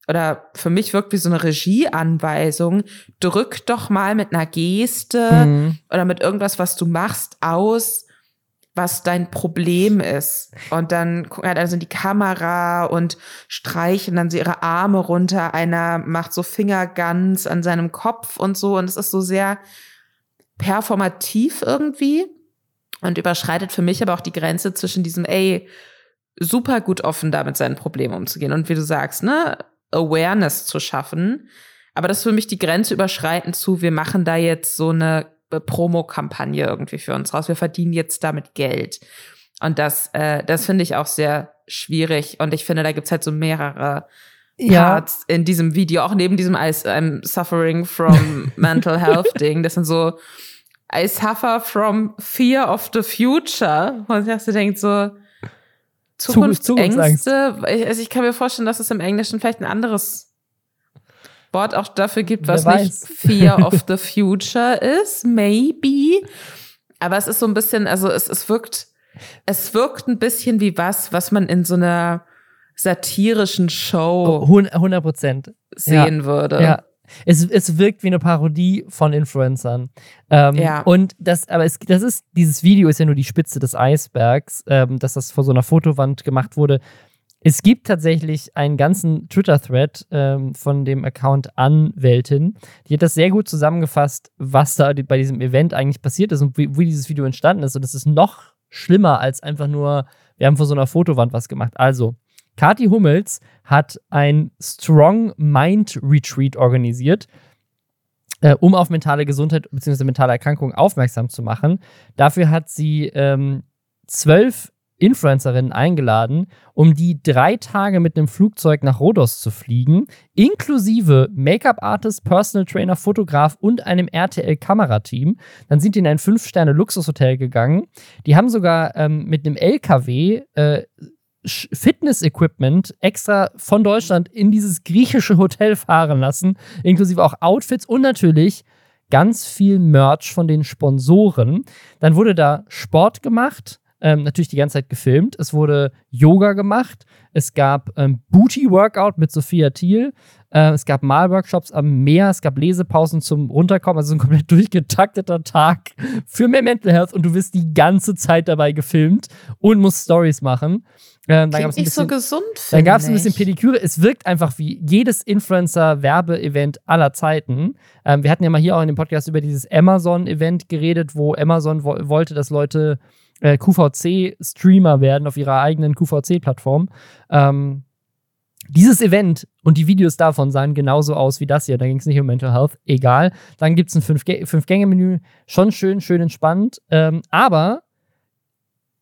oder für mich wirkt wie so eine Regieanweisung, drück doch mal mit einer Geste mhm. oder mit irgendwas, was du machst, aus, was dein Problem ist. Und dann gucken halt also in die Kamera und streichen dann so ihre Arme runter. Einer macht so Fingerguns an seinem Kopf und so. Und es ist so sehr performativ irgendwie und überschreitet für mich aber auch die Grenze zwischen diesem, ey, super gut offen da mit seinen Problemen umzugehen. Und wie du sagst, ne, Awareness zu schaffen. Aber das ist für mich die Grenze überschreiten zu, wir machen da jetzt so eine Promo-Kampagne irgendwie für uns raus. Wir verdienen jetzt damit Geld. Und das, äh, das finde ich auch sehr schwierig. Und ich finde, da gibt's halt so mehrere Parts ja. in diesem Video, auch neben diesem I, I'm suffering from mental health Ding. Das sind so, I suffer from fear of the future. Und ich denke so, Zukunftsängste. Also ich kann mir vorstellen, dass es im Englischen vielleicht ein anderes Wort auch dafür gibt, was nicht Fear of the Future ist. Maybe. Aber es ist so ein bisschen, also es, es wirkt, es wirkt ein bisschen wie was, was man in so einer satirischen Show 100 Prozent sehen ja. würde. Ja, es, es wirkt wie eine Parodie von Influencern. Ähm, ja. Und das, aber es, das ist, dieses Video ist ja nur die Spitze des Eisbergs, ähm, dass das vor so einer Fotowand gemacht wurde. Es gibt tatsächlich einen ganzen Twitter-Thread ähm, von dem Account Anwältin. Die hat das sehr gut zusammengefasst, was da bei diesem Event eigentlich passiert ist und wie, wie dieses Video entstanden ist. Und es ist noch schlimmer als einfach nur, wir haben vor so einer Fotowand was gemacht. Also, Kati Hummels hat ein Strong Mind Retreat organisiert, äh, um auf mentale Gesundheit bzw. mentale Erkrankungen aufmerksam zu machen. Dafür hat sie ähm, zwölf Influencerinnen eingeladen, um die drei Tage mit einem Flugzeug nach Rhodos zu fliegen, inklusive Make-up-Artist, Personal Trainer, Fotograf und einem RTL-Kamerateam. Dann sind die in ein Fünf-Sterne-Luxushotel gegangen. Die haben sogar ähm, mit einem LKW äh, Fitness-Equipment extra von Deutschland in dieses griechische Hotel fahren lassen, inklusive auch Outfits und natürlich ganz viel Merch von den Sponsoren. Dann wurde da Sport gemacht, ähm, natürlich die ganze Zeit gefilmt. Es wurde Yoga gemacht. Es gab ähm, Booty-Workout mit Sophia Thiel. Äh, es gab Malworkshops am Meer. Es gab Lesepausen zum Runterkommen. Also ein komplett durchgetakteter Tag für mehr Mental Health. Und du wirst die ganze Zeit dabei gefilmt und musst Stories machen. Ähm, dann Klingt nicht so gesund, Dann gab es ein bisschen Pediküre. Es wirkt einfach wie jedes Influencer-Werbe-Event aller Zeiten. Ähm, wir hatten ja mal hier auch in dem Podcast über dieses Amazon-Event geredet, wo Amazon wo wollte, dass Leute äh, QVC-Streamer werden auf ihrer eigenen QVC-Plattform. Ähm, dieses Event und die Videos davon sahen genauso aus wie das hier. Da ging es nicht um Mental Health, egal. Dann gibt es ein Fünf-Gänge-Menü, schon schön, schön entspannt. Ähm, aber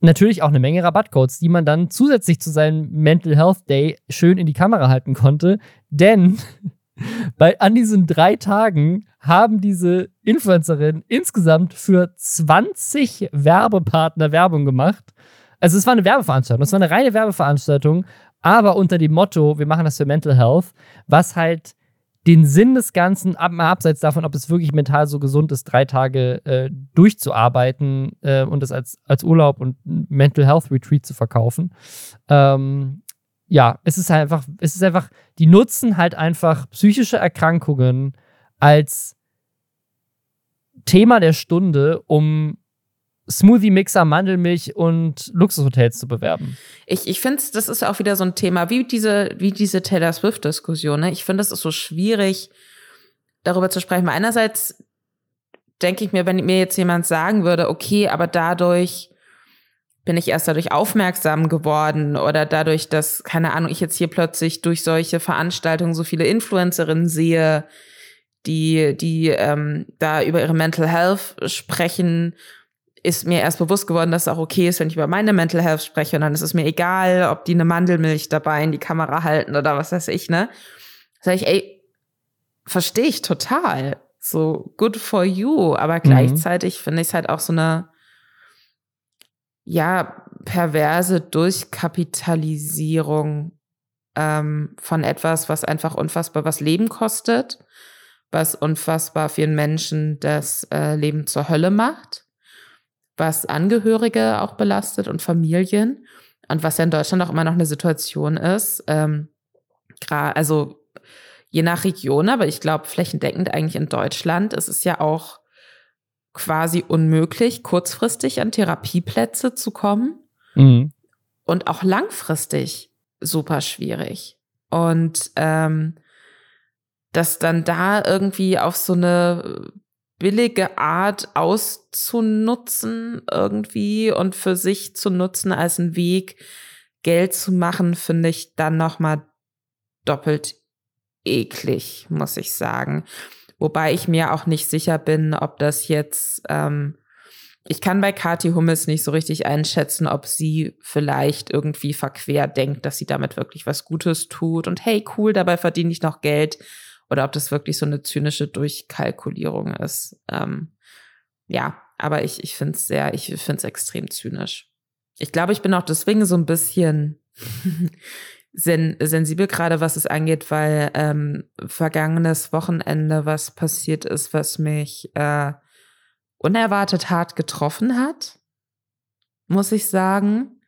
natürlich auch eine Menge Rabattcodes, die man dann zusätzlich zu seinem Mental Health Day schön in die Kamera halten konnte. Denn bei, an diesen drei Tagen haben diese Influencerinnen insgesamt für 20 Werbepartner Werbung gemacht. Also es war eine Werbeveranstaltung, es war eine reine Werbeveranstaltung, aber unter dem Motto, wir machen das für Mental Health, was halt den Sinn des Ganzen, ab, mal abseits davon, ob es wirklich mental so gesund ist, drei Tage äh, durchzuarbeiten äh, und das als, als Urlaub und Mental Health Retreat zu verkaufen. Ähm, ja, es ist halt einfach, es ist einfach, die nutzen halt einfach psychische Erkrankungen als Thema der Stunde, um Smoothie-Mixer, Mandelmilch und Luxushotels zu bewerben. Ich, ich finde, das ist auch wieder so ein Thema, wie diese, wie diese Taylor Swift-Diskussion. Ne? Ich finde, es ist so schwierig, darüber zu sprechen. Einerseits denke ich mir, wenn mir jetzt jemand sagen würde, okay, aber dadurch bin ich erst dadurch aufmerksam geworden oder dadurch, dass, keine Ahnung, ich jetzt hier plötzlich durch solche Veranstaltungen so viele Influencerinnen sehe, die, die ähm, da über ihre Mental Health sprechen ist mir erst bewusst geworden, dass es auch okay ist, wenn ich über meine Mental Health spreche. Und dann ist es mir egal, ob die eine Mandelmilch dabei in die Kamera halten oder was weiß ich, ne? Sag ich, ey, verstehe ich total. So good for you. Aber mhm. gleichzeitig finde ich es halt auch so eine, ja, perverse Durchkapitalisierung ähm, von etwas, was einfach unfassbar was Leben kostet, was unfassbar vielen Menschen das äh, Leben zur Hölle macht was Angehörige auch belastet und Familien. Und was ja in Deutschland auch immer noch eine Situation ist, ähm, also je nach Region, aber ich glaube flächendeckend eigentlich in Deutschland ist es ja auch quasi unmöglich, kurzfristig an Therapieplätze zu kommen. Mhm. Und auch langfristig super schwierig. Und ähm, dass dann da irgendwie auf so eine billige Art auszunutzen irgendwie und für sich zu nutzen als einen Weg, Geld zu machen, finde ich dann nochmal doppelt eklig, muss ich sagen. Wobei ich mir auch nicht sicher bin, ob das jetzt, ähm, ich kann bei Kathi Hummels nicht so richtig einschätzen, ob sie vielleicht irgendwie verquer denkt, dass sie damit wirklich was Gutes tut und hey, cool, dabei verdiene ich noch Geld oder ob das wirklich so eine zynische Durchkalkulierung ist. Ähm, ja, aber ich, ich finde es sehr, ich finde es extrem zynisch. Ich glaube, ich bin auch deswegen so ein bisschen sen sensibel gerade, was es angeht, weil ähm, vergangenes Wochenende was passiert ist, was mich äh, unerwartet hart getroffen hat, muss ich sagen.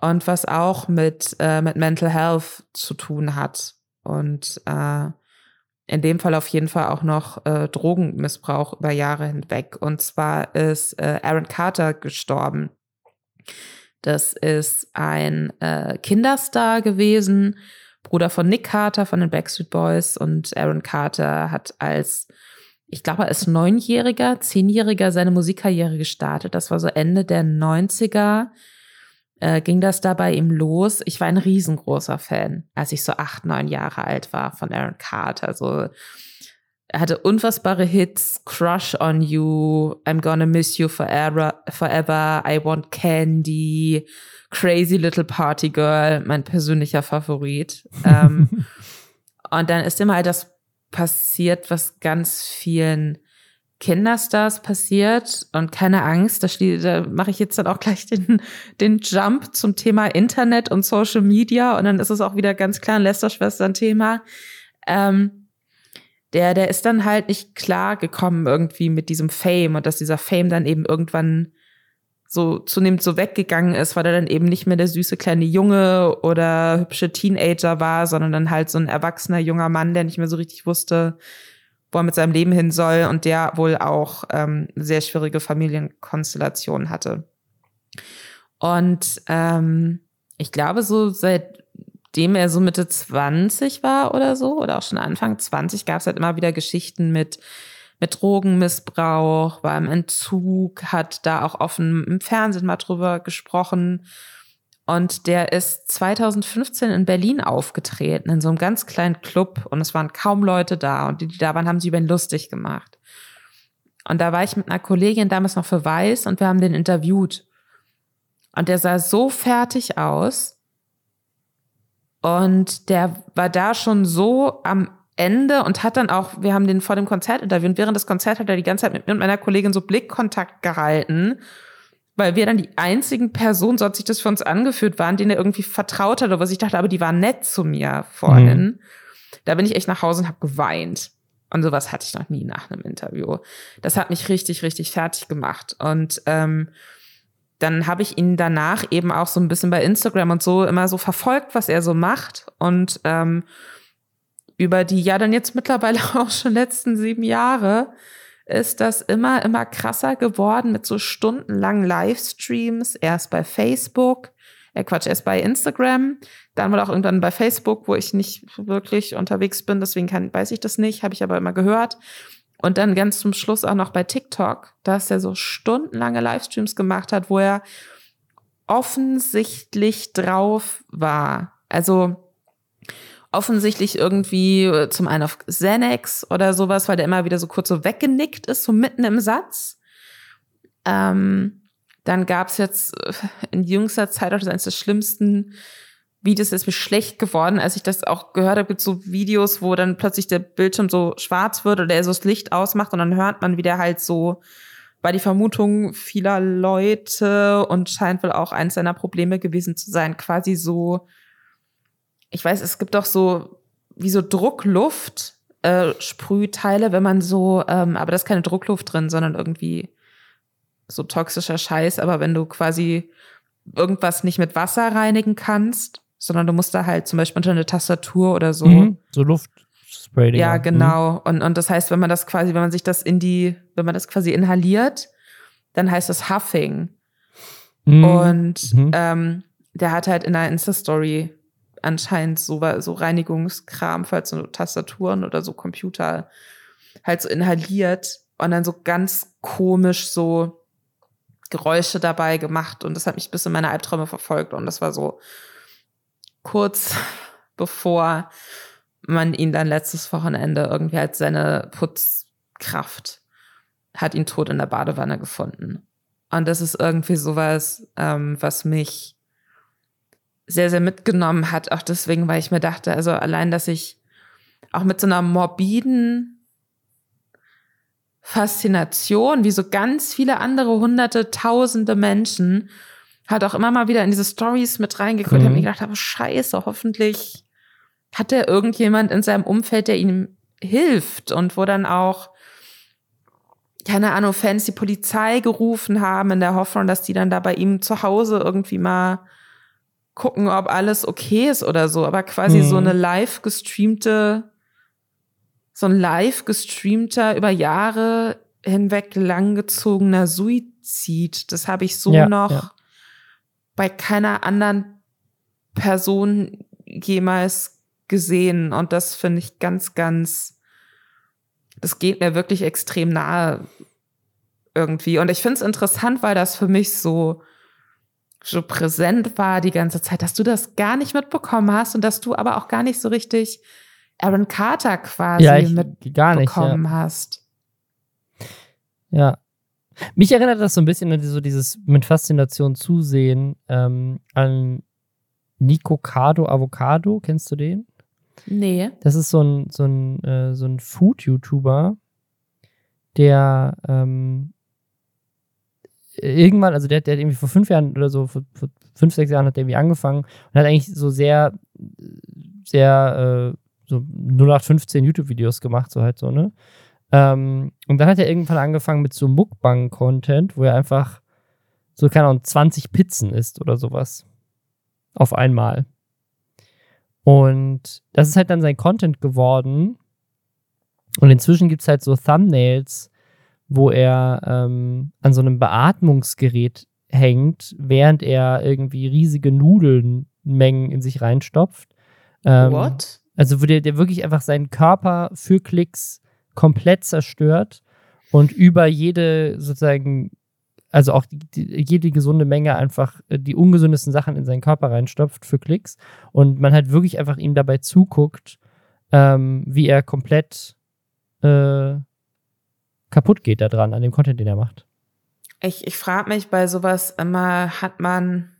Und was auch mit, äh, mit Mental Health zu tun hat. Und äh, in dem Fall auf jeden Fall auch noch äh, Drogenmissbrauch über Jahre hinweg. Und zwar ist äh, Aaron Carter gestorben. Das ist ein äh, Kinderstar gewesen, Bruder von Nick Carter von den Backstreet Boys. Und Aaron Carter hat als, ich glaube, als Neunjähriger, Zehnjähriger seine Musikkarriere gestartet. Das war so Ende der 90er äh, ging das da bei ihm los. Ich war ein riesengroßer Fan, als ich so acht, neun Jahre alt war von Aaron Carter. Also er hatte unfassbare Hits, Crush on You, I'm Gonna Miss You Forever, forever I Want Candy, Crazy Little Party Girl, mein persönlicher Favorit. ähm, und dann ist immer halt das passiert, was ganz vielen Kinderstars passiert und keine Angst, da, da mache ich jetzt dann auch gleich den, den Jump zum Thema Internet und Social Media und dann ist es auch wieder ganz klar ein Lester-Schwestern-Thema. Ähm, der, der ist dann halt nicht klar gekommen irgendwie mit diesem Fame und dass dieser Fame dann eben irgendwann so zunehmend so weggegangen ist, weil er dann eben nicht mehr der süße kleine Junge oder hübsche Teenager war, sondern dann halt so ein erwachsener junger Mann, der nicht mehr so richtig wusste, wo er mit seinem Leben hin soll und der wohl auch ähm, sehr schwierige Familienkonstellationen hatte. Und ähm, ich glaube, so seitdem er so Mitte 20 war oder so, oder auch schon Anfang 20, gab es halt immer wieder Geschichten mit mit Drogenmissbrauch, war im Entzug, hat da auch offen im Fernsehen mal drüber gesprochen. Und der ist 2015 in Berlin aufgetreten, in so einem ganz kleinen Club. Und es waren kaum Leute da. Und die, die da waren, haben sich über ihn lustig gemacht. Und da war ich mit einer Kollegin damals noch für Weiß und wir haben den interviewt. Und der sah so fertig aus. Und der war da schon so am Ende und hat dann auch, wir haben den vor dem Konzert interviewt und während des Konzerts hat er die ganze Zeit mit mir und meiner Kollegin so Blickkontakt gehalten, weil wir dann die einzigen Personen, so hat sich das für uns angeführt, waren, denen er irgendwie vertraut hat oder was ich dachte, aber die waren nett zu mir vorhin. Mhm. Da bin ich echt nach Hause und habe geweint. Und sowas hatte ich noch nie nach einem Interview. Das hat mich richtig, richtig fertig gemacht. Und ähm, dann habe ich ihn danach eben auch so ein bisschen bei Instagram und so immer so verfolgt, was er so macht. Und ähm, über die ja dann jetzt mittlerweile auch schon letzten sieben Jahre ist das immer, immer krasser geworden mit so stundenlangen Livestreams. Erst bei Facebook, äh Quatsch, erst bei Instagram, dann wohl auch irgendwann bei Facebook, wo ich nicht wirklich unterwegs bin, deswegen kann, weiß ich das nicht, habe ich aber immer gehört. Und dann ganz zum Schluss auch noch bei TikTok, dass er so stundenlange Livestreams gemacht hat, wo er offensichtlich drauf war. Also offensichtlich irgendwie äh, zum einen auf Xanax oder sowas, weil der immer wieder so kurz so weggenickt ist, so mitten im Satz. Ähm, dann gab's jetzt äh, in jüngster Zeit auch eines der schlimmsten Videos, ist mir schlecht geworden, als ich das auch gehört habe, gibt so Videos, wo dann plötzlich der Bildschirm so schwarz wird oder er so das Licht ausmacht und dann hört man, wie der halt so war die Vermutung vieler Leute und scheint wohl auch eines seiner Probleme gewesen zu sein, quasi so ich weiß, es gibt doch so wie so Druckluft äh, Sprühteile, wenn man so, ähm, aber da ist keine Druckluft drin, sondern irgendwie so toxischer Scheiß. Aber wenn du quasi irgendwas nicht mit Wasser reinigen kannst, sondern du musst da halt zum Beispiel unter eine Tastatur oder so. Mhm, so Luftspray. Ja, genau. Mhm. Und, und das heißt, wenn man das quasi, wenn man sich das in die, wenn man das quasi inhaliert, dann heißt das Huffing. Mhm. Und mhm. ähm, der hat halt in einer Insta-Story anscheinend so, so Reinigungskram, falls so Tastaturen oder so Computer halt so inhaliert und dann so ganz komisch so Geräusche dabei gemacht und das hat mich bis in meine Albträume verfolgt und das war so kurz bevor man ihn dann letztes Wochenende irgendwie als seine Putzkraft hat ihn tot in der Badewanne gefunden. Und das ist irgendwie sowas, ähm, was mich sehr, sehr mitgenommen hat. Auch deswegen, weil ich mir dachte, also allein, dass ich auch mit so einer morbiden Faszination, wie so ganz viele andere hunderte, tausende Menschen, halt auch immer mal wieder in diese Stories mit reingeguckt. Mhm. Habe mir gedacht, aber scheiße, hoffentlich hat er irgendjemand in seinem Umfeld, der ihm hilft und wo dann auch keine Ahnung, Fans die Polizei gerufen haben in der Hoffnung, dass die dann da bei ihm zu Hause irgendwie mal gucken, ob alles okay ist oder so, aber quasi mhm. so eine live gestreamte, so ein live gestreamter, über Jahre hinweg langgezogener Suizid. Das habe ich so ja, noch ja. bei keiner anderen Person jemals gesehen. Und das finde ich ganz, ganz, das geht mir wirklich extrem nahe irgendwie. Und ich finde es interessant, weil das für mich so so präsent war die ganze Zeit, dass du das gar nicht mitbekommen hast und dass du aber auch gar nicht so richtig Aaron Carter quasi ja, mitbekommen ja. hast. Ja. Mich erinnert das so ein bisschen an so dieses mit Faszination zusehen ähm, an Nico Cardo Avocado. Kennst du den? Nee. Das ist so ein, so ein, äh, so ein Food-YouTuber, der ähm, irgendwann, also der, der hat irgendwie vor fünf Jahren oder so, vor, vor fünf, sechs Jahren hat der irgendwie angefangen und hat eigentlich so sehr, sehr, äh, so 0815 YouTube-Videos gemacht, so halt so, ne? Ähm, und dann hat er irgendwann angefangen mit so Mukbang-Content, wo er einfach so keine Ahnung, 20 Pizzen isst oder sowas. Auf einmal. Und das ist halt dann sein Content geworden. Und inzwischen gibt es halt so Thumbnails, wo er ähm, an so einem Beatmungsgerät hängt, während er irgendwie riesige Nudelnmengen in sich reinstopft. Ähm, What? Also wo der, der wirklich einfach seinen Körper für Klicks komplett zerstört und über jede sozusagen, also auch die, die, jede gesunde Menge einfach äh, die ungesündesten Sachen in seinen Körper reinstopft für Klicks und man halt wirklich einfach ihm dabei zuguckt, ähm, wie er komplett äh, kaputt geht da dran an dem Content, den er macht. Ich, ich frage mich bei sowas immer, hat man,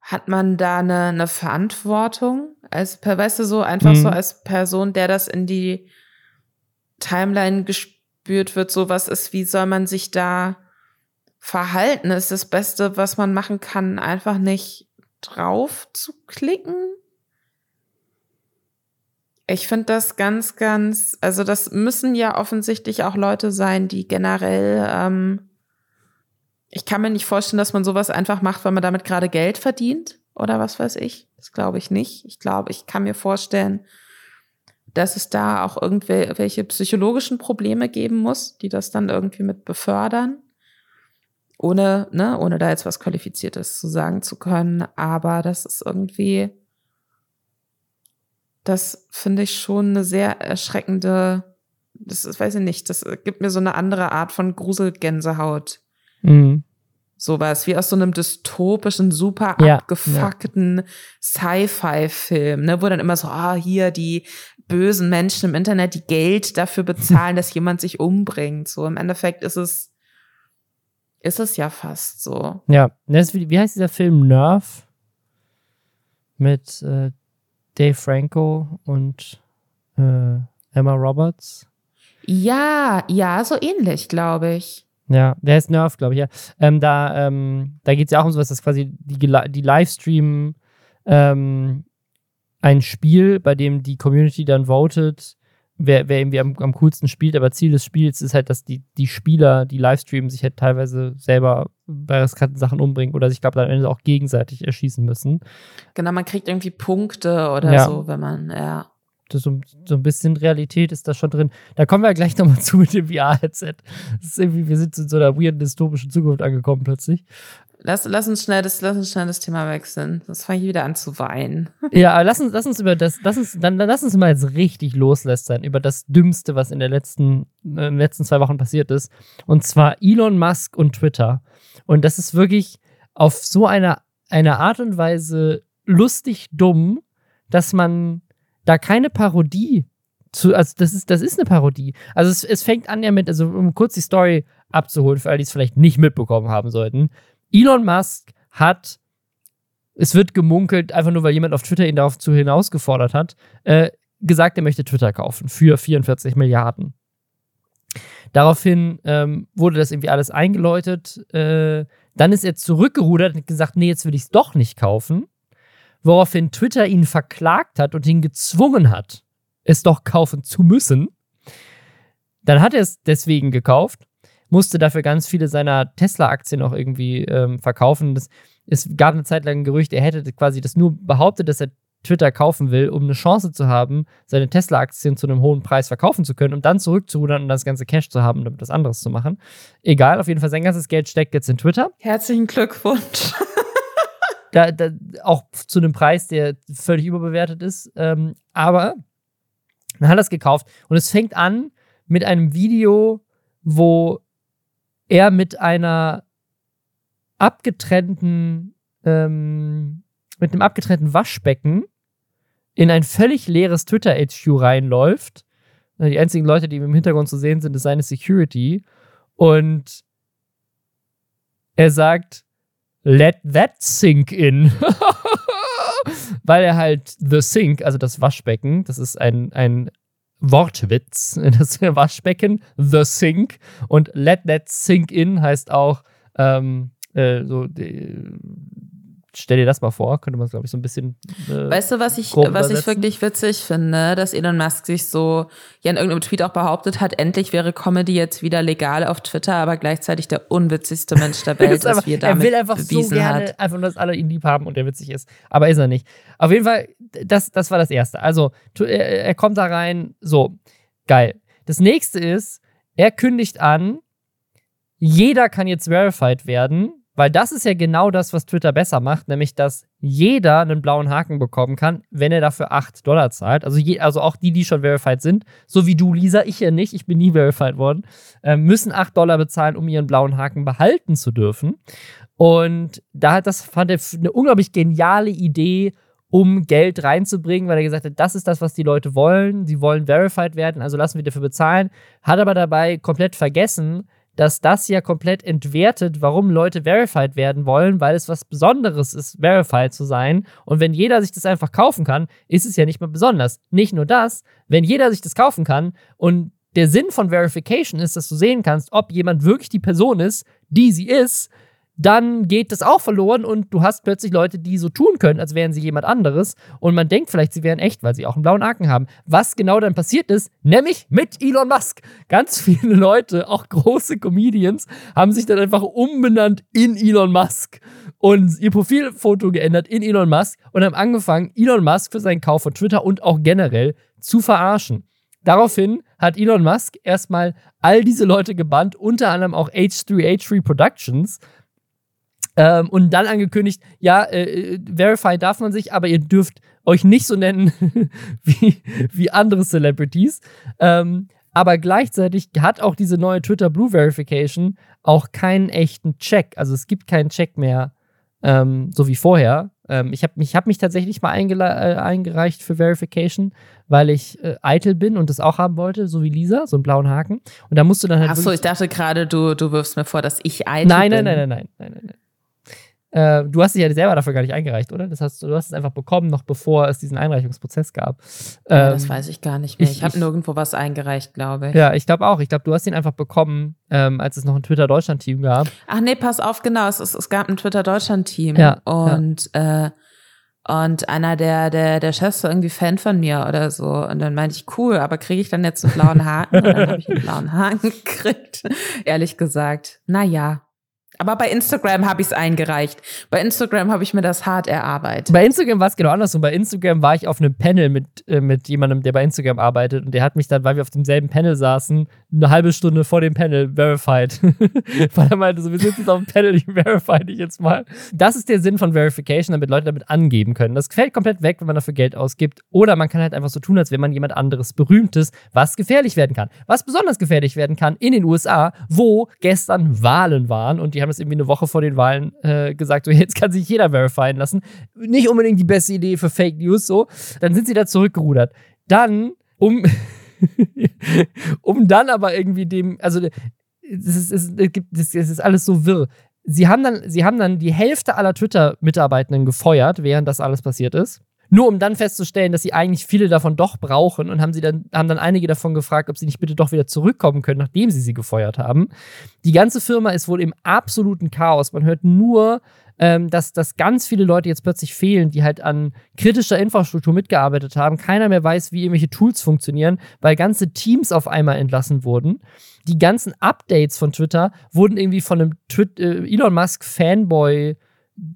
hat man da eine, eine Verantwortung? Als, weißt du, so einfach Mhm. so als Person, der das in die Timeline gespürt wird, so was ist, wie soll man sich da verhalten? Ist das Beste, was man machen kann, einfach nicht drauf zu klicken? Ich finde das ganz, ganz, also das müssen ja offensichtlich auch Leute sein, die generell, ähm, ich kann mir nicht vorstellen, dass man sowas einfach macht, weil man damit gerade Geld verdient oder was weiß ich. Das glaube ich nicht. Ich glaube, ich kann mir vorstellen, dass es da auch irgendwelche psychologischen Probleme geben muss, die das dann irgendwie mit befördern. Ohne, ne, ohne da jetzt was Qualifiziertes zu sagen zu können. Aber das ist irgendwie, das finde ich schon eine sehr erschreckende, das ist, weiß ich nicht, das gibt mir so eine andere Art von Gruselgänsehaut. Mhm. Sowas wie aus so einem dystopischen, super Ja, abgefuckten Sci-Fi-Film, ne, wo dann immer so, ah, hier die bösen Menschen im Internet, die Geld dafür bezahlen, dass jemand sich umbringt. So im Endeffekt ist es, ist es ja fast so. Ja, das wie, wie heißt dieser Film Nerf? Mit äh, Dave Franco und äh, Emma Roberts. Ja, ja, so ähnlich, glaube ich. Ja, der ist Nerf, glaube ich, ja. Ähm, da ähm, da geht es ja auch um sowas, dass quasi die, die Livestreamen ähm, ein Spiel, bei dem die Community dann votet, wer, wer irgendwie am, am coolsten spielt. Aber Ziel des Spiels ist halt, dass die, die Spieler, die Livestreamen, sich halt teilweise selber bei riskanten Sachen umbringen oder sich, glaube ich, am Ende auch gegenseitig erschießen müssen. Genau, man kriegt irgendwie Punkte oder Ja. so, wenn man, ja. Das so, so ein bisschen Realität ist da schon drin. Da kommen wir ja gleich nochmal zu mit dem VR-Headset. Wir sind in so einer weirden dystopischen Zukunft angekommen plötzlich. Lass, lass uns schnell das, lass uns schnell das Thema wechseln. Sonst fange ich wieder an zu weinen. Ja, aber lass uns, lass uns über das, lass uns, dann, dann lass uns mal jetzt richtig loslästern über das Dümmste, was in der letzten, äh, in den letzten zwei Wochen passiert ist. Und zwar Elon Musk und Twitter. Und das ist wirklich auf so eine, eine Art und Weise lustig dumm, dass man da keine Parodie zu, also das ist, das ist eine Parodie. Also es, es fängt an ja mit, also um kurz die Story abzuholen, für alle, die es vielleicht nicht mitbekommen haben sollten. Elon Musk hat es wird gemunkelt, einfach nur weil jemand auf Twitter ihn darauf zu hinausgefordert hat, äh, gesagt, er möchte Twitter kaufen für 44 Milliarden. Daraufhin ähm, wurde das irgendwie alles eingeläutet. Äh, dann ist er zurückgerudert und gesagt, nee, jetzt will ich es doch nicht kaufen. Woraufhin Twitter ihn verklagt hat und ihn gezwungen hat, es doch kaufen zu müssen. Dann hat er es deswegen gekauft, musste dafür ganz viele seiner Tesla-Aktien auch irgendwie ähm, verkaufen. Das, es gab eine Zeit lang ein Gerücht, er hätte quasi das nur behauptet, dass er Twitter kaufen will, um eine Chance zu haben, seine Tesla-Aktien zu einem hohen Preis verkaufen zu können, um dann zurückzurudern und das ganze Cash zu haben, um damit was anderes zu machen. Egal, auf jeden Fall sein ganzes Geld steckt jetzt in Twitter. Herzlichen Glückwunsch. Da, da, auch zu einem Preis, der völlig überbewertet ist. Ähm, aber dann hat er es gekauft und es fängt an mit einem Video, wo er mit einer abgetrennten, ähm, mit einem abgetrennten Waschbecken in ein völlig leeres Twitter-HQ reinläuft. Die einzigen Leute, die im Hintergrund zu sehen sind, ist seine Security. Und er sagt, let that sink in. Weil er halt The Sink, also das Waschbecken, das ist ein, ein Wortwitz, das Waschbecken, The Sink. Und let that sink in heißt auch ähm, äh, so, die, stell dir das mal vor, könnte man glaube ich, so ein bisschen. Äh, weißt du, was ich, was ich wirklich witzig finde, dass Elon Musk sich so ja in irgendeinem Tweet auch behauptet hat, endlich wäre Comedy jetzt wieder legal auf Twitter, aber gleichzeitig der unwitzigste Mensch der Welt, wie er damit Er will einfach so gerne, hat. einfach, dass alle ihn lieb haben und der witzig ist. Aber ist er nicht. Auf jeden Fall, das, das war das Erste. Also, er, er kommt da rein, so, geil. Das nächste ist, er kündigt an, jeder kann jetzt verified werden weil das ist ja genau das, was Twitter besser macht, nämlich dass jeder einen blauen Haken bekommen kann, wenn er dafür 8 Dollar zahlt. Also, je, also auch die, die schon verified sind, so wie du, Lisa, ich ja nicht, ich bin nie verified worden, äh, müssen 8 Dollar bezahlen, um ihren blauen Haken behalten zu dürfen. Und da hat das fand er eine unglaublich geniale Idee, um Geld reinzubringen, weil er gesagt hat, das ist das, was die Leute wollen. Sie wollen verified werden, also lassen wir dafür bezahlen. Hat aber dabei komplett vergessen, dass das ja komplett entwertet, warum Leute verified werden wollen, weil es was Besonderes ist, verified zu sein. Und wenn jeder sich das einfach kaufen kann, ist es ja nicht mehr besonders. Nicht nur das, wenn jeder sich das kaufen kann und der Sinn von Verification ist, dass du sehen kannst, ob jemand wirklich die Person ist, die sie ist, dann geht das auch verloren und du hast plötzlich Leute, die so tun können, als wären sie jemand anderes und man denkt vielleicht, sie wären echt, weil sie auch einen blauen Haken haben. Was genau dann passiert ist, nämlich mit Elon Musk. Ganz viele Leute, auch große Comedians, haben sich dann einfach umbenannt in Elon Musk und ihr Profilfoto geändert in Elon Musk und haben angefangen, Elon Musk für seinen Kauf von Twitter und auch generell zu verarschen. Daraufhin hat Elon Musk erstmal all diese Leute gebannt, unter anderem auch H3H3 Productions, ähm, und dann angekündigt, ja, äh, äh, Verify darf man sich, aber ihr dürft euch nicht so nennen wie, wie andere Celebrities. Ähm, aber gleichzeitig hat auch diese neue Twitter Blue Verification auch keinen echten Check. Also es gibt keinen Check mehr, ähm, so wie vorher. Ähm, ich habe mich, hab mich tatsächlich mal äh, eingereicht für Verification, weil ich äh, eitel bin und das auch haben wollte, so wie Lisa, so einen blauen Haken. Und da musst du dann halt. Achso, ich dachte gerade, du, du wirfst mir vor, dass ich eitel nein, bin. Nein, nein, nein, nein, nein, nein, nein. Äh, du hast dich ja selber dafür gar nicht eingereicht, oder? Das heißt, du hast es einfach bekommen, noch bevor es diesen Einreichungsprozess gab. Ähm, das weiß ich gar nicht mehr. Ich, ich habe nirgendwo was eingereicht, glaube ich. Ja, ich glaube auch. Ich glaube, du hast ihn einfach bekommen, ähm, als es noch ein Twitter Deutschland-Team gab. Ach nee, pass auf, genau. Es, es, es gab ein Twitter Deutschland-Team. Ja, und ja. Äh, und einer der, der, der Chefs war irgendwie Fan von mir oder so. Und dann meinte ich, cool, aber kriege ich dann jetzt einen blauen Haken? Und dann habe ich einen blauen Haken gekriegt. Ehrlich gesagt, na ja, aber bei Instagram habe ich es eingereicht. Bei Instagram habe ich mir das hart erarbeitet. Bei Instagram war es genau andersrum. Bei Instagram war ich auf einem Panel mit, äh, mit jemandem, der bei Instagram arbeitet. Und der hat mich dann, weil wir auf demselben Panel saßen, eine halbe Stunde vor dem Panel verified. weil er meinte, so, wir sitzen jetzt auf dem Panel, ich verify dich jetzt mal. Das ist der Sinn von Verification, damit Leute damit angeben können. Das fällt komplett weg, wenn man dafür Geld ausgibt. Oder man kann halt einfach so tun, als wäre man jemand anderes Berühmtes, was gefährlich werden kann. Was besonders gefährlich werden kann in den USA, wo gestern Wahlen waren und die haben haben es irgendwie eine Woche vor den Wahlen äh, gesagt, so jetzt kann sich jeder verifieren lassen. Nicht unbedingt die beste Idee für Fake News, so. Dann sind sie da zurückgerudert. Dann, um, um dann aber irgendwie dem, also es ist, es, es ist alles so wirr. Sie haben dann, sie haben dann die Hälfte aller Twitter-Mitarbeitenden gefeuert, während das alles passiert ist. Nur um dann festzustellen, dass sie eigentlich viele davon doch brauchen und haben sie dann, haben dann einige davon gefragt, ob sie nicht bitte doch wieder zurückkommen können, nachdem sie sie gefeuert haben. Die ganze Firma ist wohl im absoluten Chaos. Man hört nur, ähm, dass, dass ganz viele Leute jetzt plötzlich fehlen, die halt an kritischer Infrastruktur mitgearbeitet haben. Keiner mehr weiß, wie irgendwelche Tools funktionieren, weil ganze Teams auf einmal entlassen wurden. Die ganzen Updates von Twitter wurden irgendwie von einem Twit äh, Elon Musk Fanboy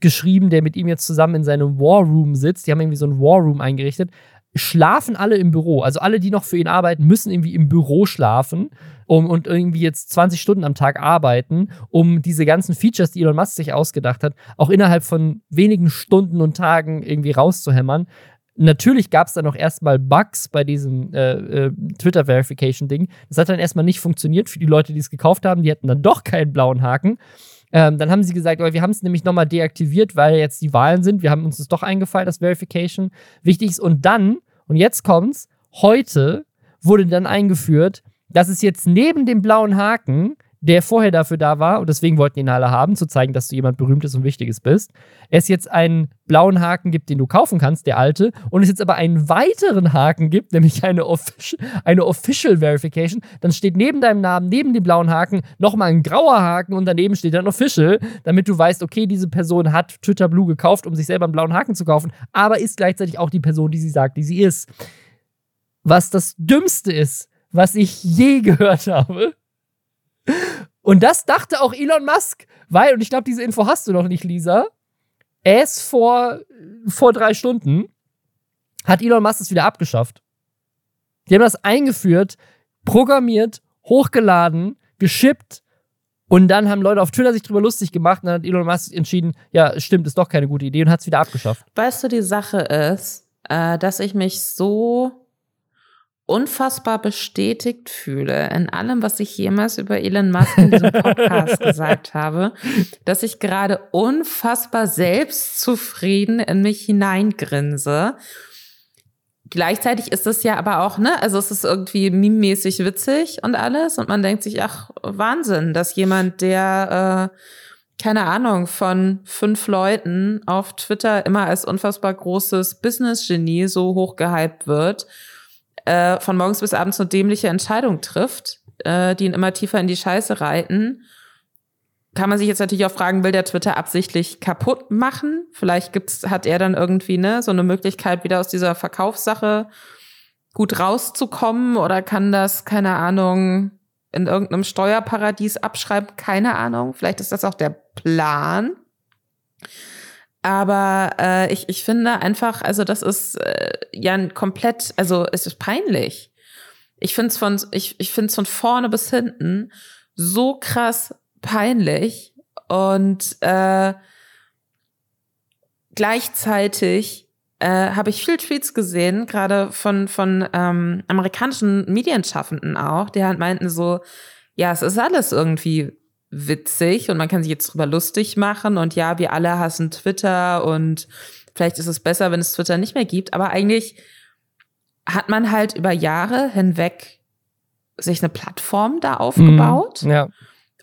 geschrieben, der mit ihm jetzt zusammen in seinem War Room sitzt. Die haben irgendwie so ein War Room eingerichtet. Schlafen alle im Büro. Also alle, die noch für ihn arbeiten, müssen irgendwie im Büro schlafen um, und irgendwie jetzt 20 Stunden am Tag arbeiten, um diese ganzen Features, die Elon Musk sich ausgedacht hat, auch innerhalb von wenigen Stunden und Tagen irgendwie rauszuhämmern. Natürlich gab es dann auch erstmal Bugs bei diesem äh, äh, Twitter-Verification-Ding. Das hat dann erstmal nicht funktioniert für die Leute, die es gekauft haben. Die hatten dann doch keinen blauen Haken. Ähm, dann haben sie gesagt, oh, wir haben es nämlich nochmal deaktiviert, weil jetzt die Wahlen sind. Wir haben uns das doch eingefallen, dass Verification wichtig ist. Und dann, und jetzt kommt's, heute wurde dann eingeführt, dass es jetzt neben dem blauen Haken der vorher dafür da war, und deswegen wollten ihn alle haben, zu zeigen, dass du jemand Berühmtes und Wichtiges bist, es jetzt einen blauen Haken gibt, den du kaufen kannst, der alte, und es jetzt aber einen weiteren Haken gibt, nämlich eine, Offici eine Official Verification, dann steht neben deinem Namen, neben dem blauen Haken, nochmal ein grauer Haken und daneben steht dann Official, damit du weißt, okay, diese Person hat Twitter Blue gekauft, um sich selber einen blauen Haken zu kaufen, aber ist gleichzeitig auch die Person, die sie sagt, die sie ist. Was das Dümmste ist, was ich je gehört habe und das dachte auch Elon Musk, weil, und ich glaube, diese Info hast du noch nicht, Lisa, erst vor, vor drei Stunden hat Elon Musk es wieder abgeschafft. Die haben das eingeführt, programmiert, hochgeladen, geschippt und dann haben Leute auf Twitter sich drüber lustig gemacht und dann hat Elon Musk entschieden, ja, stimmt, ist doch keine gute Idee und hat es wieder abgeschafft. Weißt du, die Sache ist, äh, dass ich mich so unfassbar bestätigt fühle in allem, was ich jemals über Elon Musk in diesem Podcast gesagt habe, dass ich gerade unfassbar selbstzufrieden in mich hineingrinse. Gleichzeitig ist es ja aber auch, ne, also es ist irgendwie meme-mäßig witzig und alles und man denkt sich, ach, Wahnsinn, dass jemand, der, äh, keine Ahnung, von fünf Leuten auf Twitter immer als unfassbar großes Business-Genie so hochgehypt wird äh, von morgens bis abends nur dämliche Entscheidungen trifft, äh, die ihn immer tiefer in die Scheiße reiten. Kann man sich jetzt natürlich auch fragen, will der Twitter absichtlich kaputt machen? Vielleicht gibt's, hat er dann irgendwie ne, so eine Möglichkeit, wieder aus dieser Verkaufssache gut rauszukommen oder kann das, keine Ahnung, in irgendeinem Steuerparadies abschreiben? Keine Ahnung. Vielleicht ist das auch der Plan. Aber äh, ich, ich finde einfach, also das ist äh, ja ein komplett, also es ist peinlich. Ich finde es von, ich, ich find's von vorne bis hinten so krass peinlich und äh, gleichzeitig äh, habe ich viel Tweets gesehen, gerade von, von ähm, amerikanischen Medienschaffenden auch, die halt meinten so, ja, es ist alles irgendwie witzig und man kann sich jetzt drüber lustig machen und ja, wir alle hassen Twitter und vielleicht ist es besser, wenn es Twitter nicht mehr gibt, aber eigentlich hat man halt über Jahre hinweg sich eine Plattform da aufgebaut. Mhm, ja.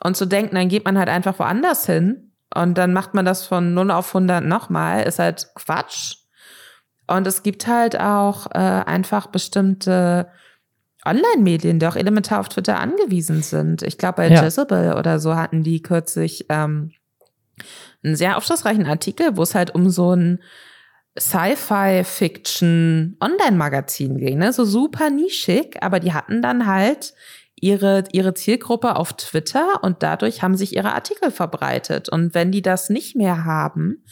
Und zu denken, dann geht man halt einfach woanders hin und dann macht man das von 0 auf 100 nochmal, ist halt Quatsch. Und es gibt halt auch äh, einfach bestimmte Online-Medien, die auch elementar auf Twitter angewiesen sind. Ich glaube, bei ja. Jezebel oder so hatten die kürzlich ähm, einen sehr aufschlussreichen Artikel, wo es halt um so ein Sci-Fi-Fiction-Online-Magazin ging, ne? so super nischig, aber die hatten dann halt ihre, ihre Zielgruppe auf Twitter und dadurch haben sich ihre Artikel verbreitet. Und wenn die das nicht mehr haben,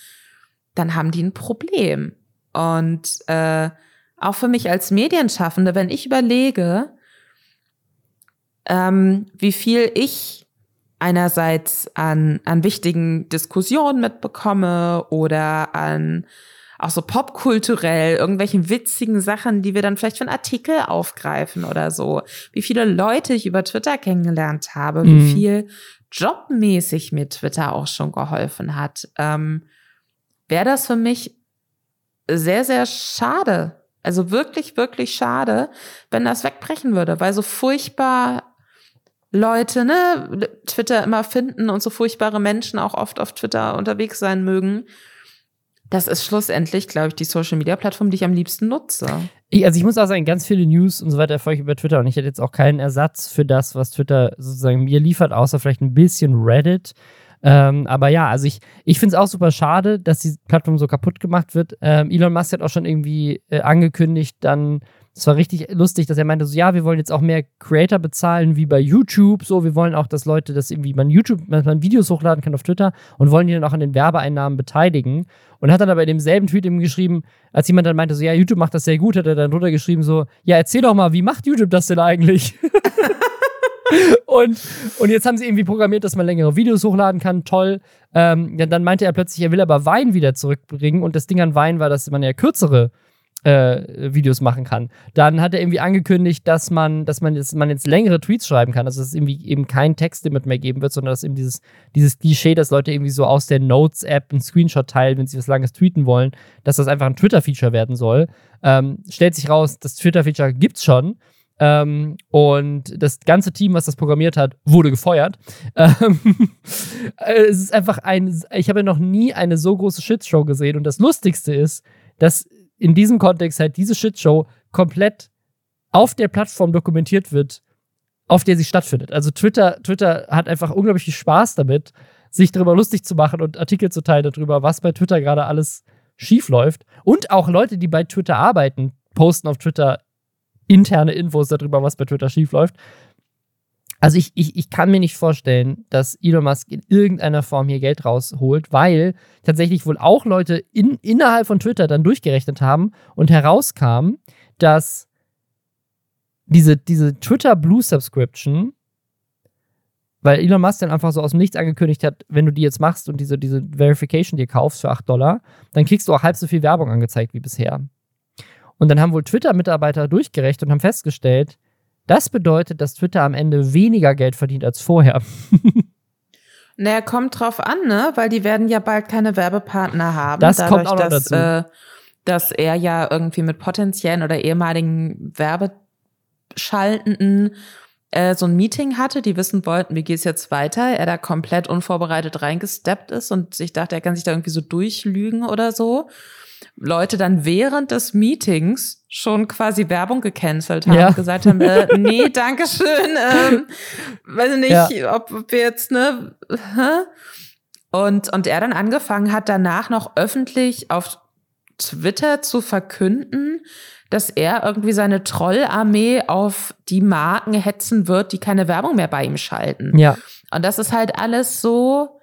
dann haben die ein Problem. Und äh, auch für mich als Medienschaffende, wenn ich überlege, ähm, wie viel ich einerseits an, an wichtigen Diskussionen mitbekomme oder an auch so popkulturell, irgendwelchen witzigen Sachen, die wir dann vielleicht für einen Artikel aufgreifen oder so. Wie viele Leute ich über Twitter kennengelernt habe, mhm. wie viel jobmäßig mir Twitter auch schon geholfen hat. Ähm, Wäre das für mich sehr, sehr schade, also wirklich, wirklich schade, wenn das wegbrechen würde, weil so furchtbar Leute, ne, Twitter immer finden und so furchtbare Menschen auch oft auf Twitter unterwegs sein mögen. Das ist schlussendlich, glaube ich, die Social Media Plattform, die ich am liebsten nutze. Ich, also ich muss auch sagen, ganz viele News und so weiter erfolge ich über Twitter und ich hätte jetzt auch keinen Ersatz für das, was Twitter sozusagen mir liefert, außer vielleicht ein bisschen Reddit. Ähm, aber ja, also ich, ich finde es auch super schade, dass die Plattform so kaputt gemacht wird. Ähm, Elon Musk hat auch schon irgendwie äh, angekündigt, dann, das war richtig lustig, dass er meinte, so ja, wir wollen jetzt auch mehr Creator bezahlen wie bei YouTube. So, wir wollen auch, dass Leute das irgendwie man YouTube, man Videos hochladen kann auf Twitter und wollen die dann auch an den Werbeeinnahmen beteiligen. Und hat dann aber in demselben Tweet eben geschrieben, als jemand dann meinte, so ja, YouTube macht das sehr gut, hat er dann drunter geschrieben, so, ja, erzähl doch mal, wie macht YouTube das denn eigentlich? und, und jetzt haben sie irgendwie programmiert, dass man längere Videos hochladen kann. Toll. Ähm, dann meinte er plötzlich, er will aber Wein wieder zurückbringen. Und das Ding an Wein war, dass man ja kürzere äh, Videos machen kann. Dann hat er irgendwie angekündigt, dass man, dass man jetzt, man jetzt längere Tweets schreiben kann, dass es irgendwie eben kein Textlimit mehr geben wird, sondern dass eben dieses, dieses Klischee, dass Leute irgendwie so aus der Notes-App einen Screenshot teilen, wenn sie was Langes tweeten wollen, dass das einfach ein Twitter-Feature werden soll. Ähm, stellt sich raus, das Twitter-Feature gibt's schon Ähm, und das ganze Team, was das programmiert hat, wurde gefeuert. Ähm, es ist einfach ein, ich habe noch nie eine so große Shitshow gesehen. Und das Lustigste ist, dass in diesem Kontext halt diese Shitshow komplett auf der Plattform dokumentiert wird, auf der sie stattfindet. Also Twitter, Twitter hat einfach unglaublich viel Spaß damit, sich darüber lustig zu machen und Artikel zu teilen darüber, was bei Twitter gerade alles schief läuft. Und auch Leute, die bei Twitter arbeiten, posten auf Twitter interne Infos darüber, was bei Twitter schief läuft. Also ich, ich, ich kann mir nicht vorstellen, dass Elon Musk in irgendeiner Form hier Geld rausholt, weil tatsächlich wohl auch Leute in, innerhalb von Twitter dann durchgerechnet haben und herauskam, dass diese, diese Twitter Blue Subscription, weil Elon Musk dann einfach so aus dem Nichts angekündigt hat, wenn du die jetzt machst und diese, diese Verification dir kaufst für 8 Dollar, dann kriegst du auch halb so viel Werbung angezeigt wie bisher. Und dann haben wohl Twitter-Mitarbeiter durchgerechnet und haben festgestellt, das bedeutet, dass Twitter am Ende weniger Geld verdient als vorher. naja, kommt drauf an, ne? Weil die werden ja bald keine Werbepartner haben. Das dadurch, kommt auch noch dass, dazu. Äh, dass er ja irgendwie mit potenziellen oder ehemaligen Werbeschaltenden äh, so ein Meeting hatte, die wissen wollten, wie geht's jetzt weiter, er da komplett unvorbereitet reingesteppt ist und sich dachte, er kann sich da irgendwie so durchlügen oder so. Leute dann während des Meetings schon quasi Werbung gecancelt haben ja. und gesagt haben, äh, nee, danke schön, ähm, weiß nicht, ja. ob, ob wir jetzt, ne, hä? Und, und er dann angefangen hat, danach noch öffentlich auf Twitter zu verkünden, dass er irgendwie seine Trollarmee auf die Marken hetzen wird, die keine Werbung mehr bei ihm schalten. Ja. Und das ist halt alles so,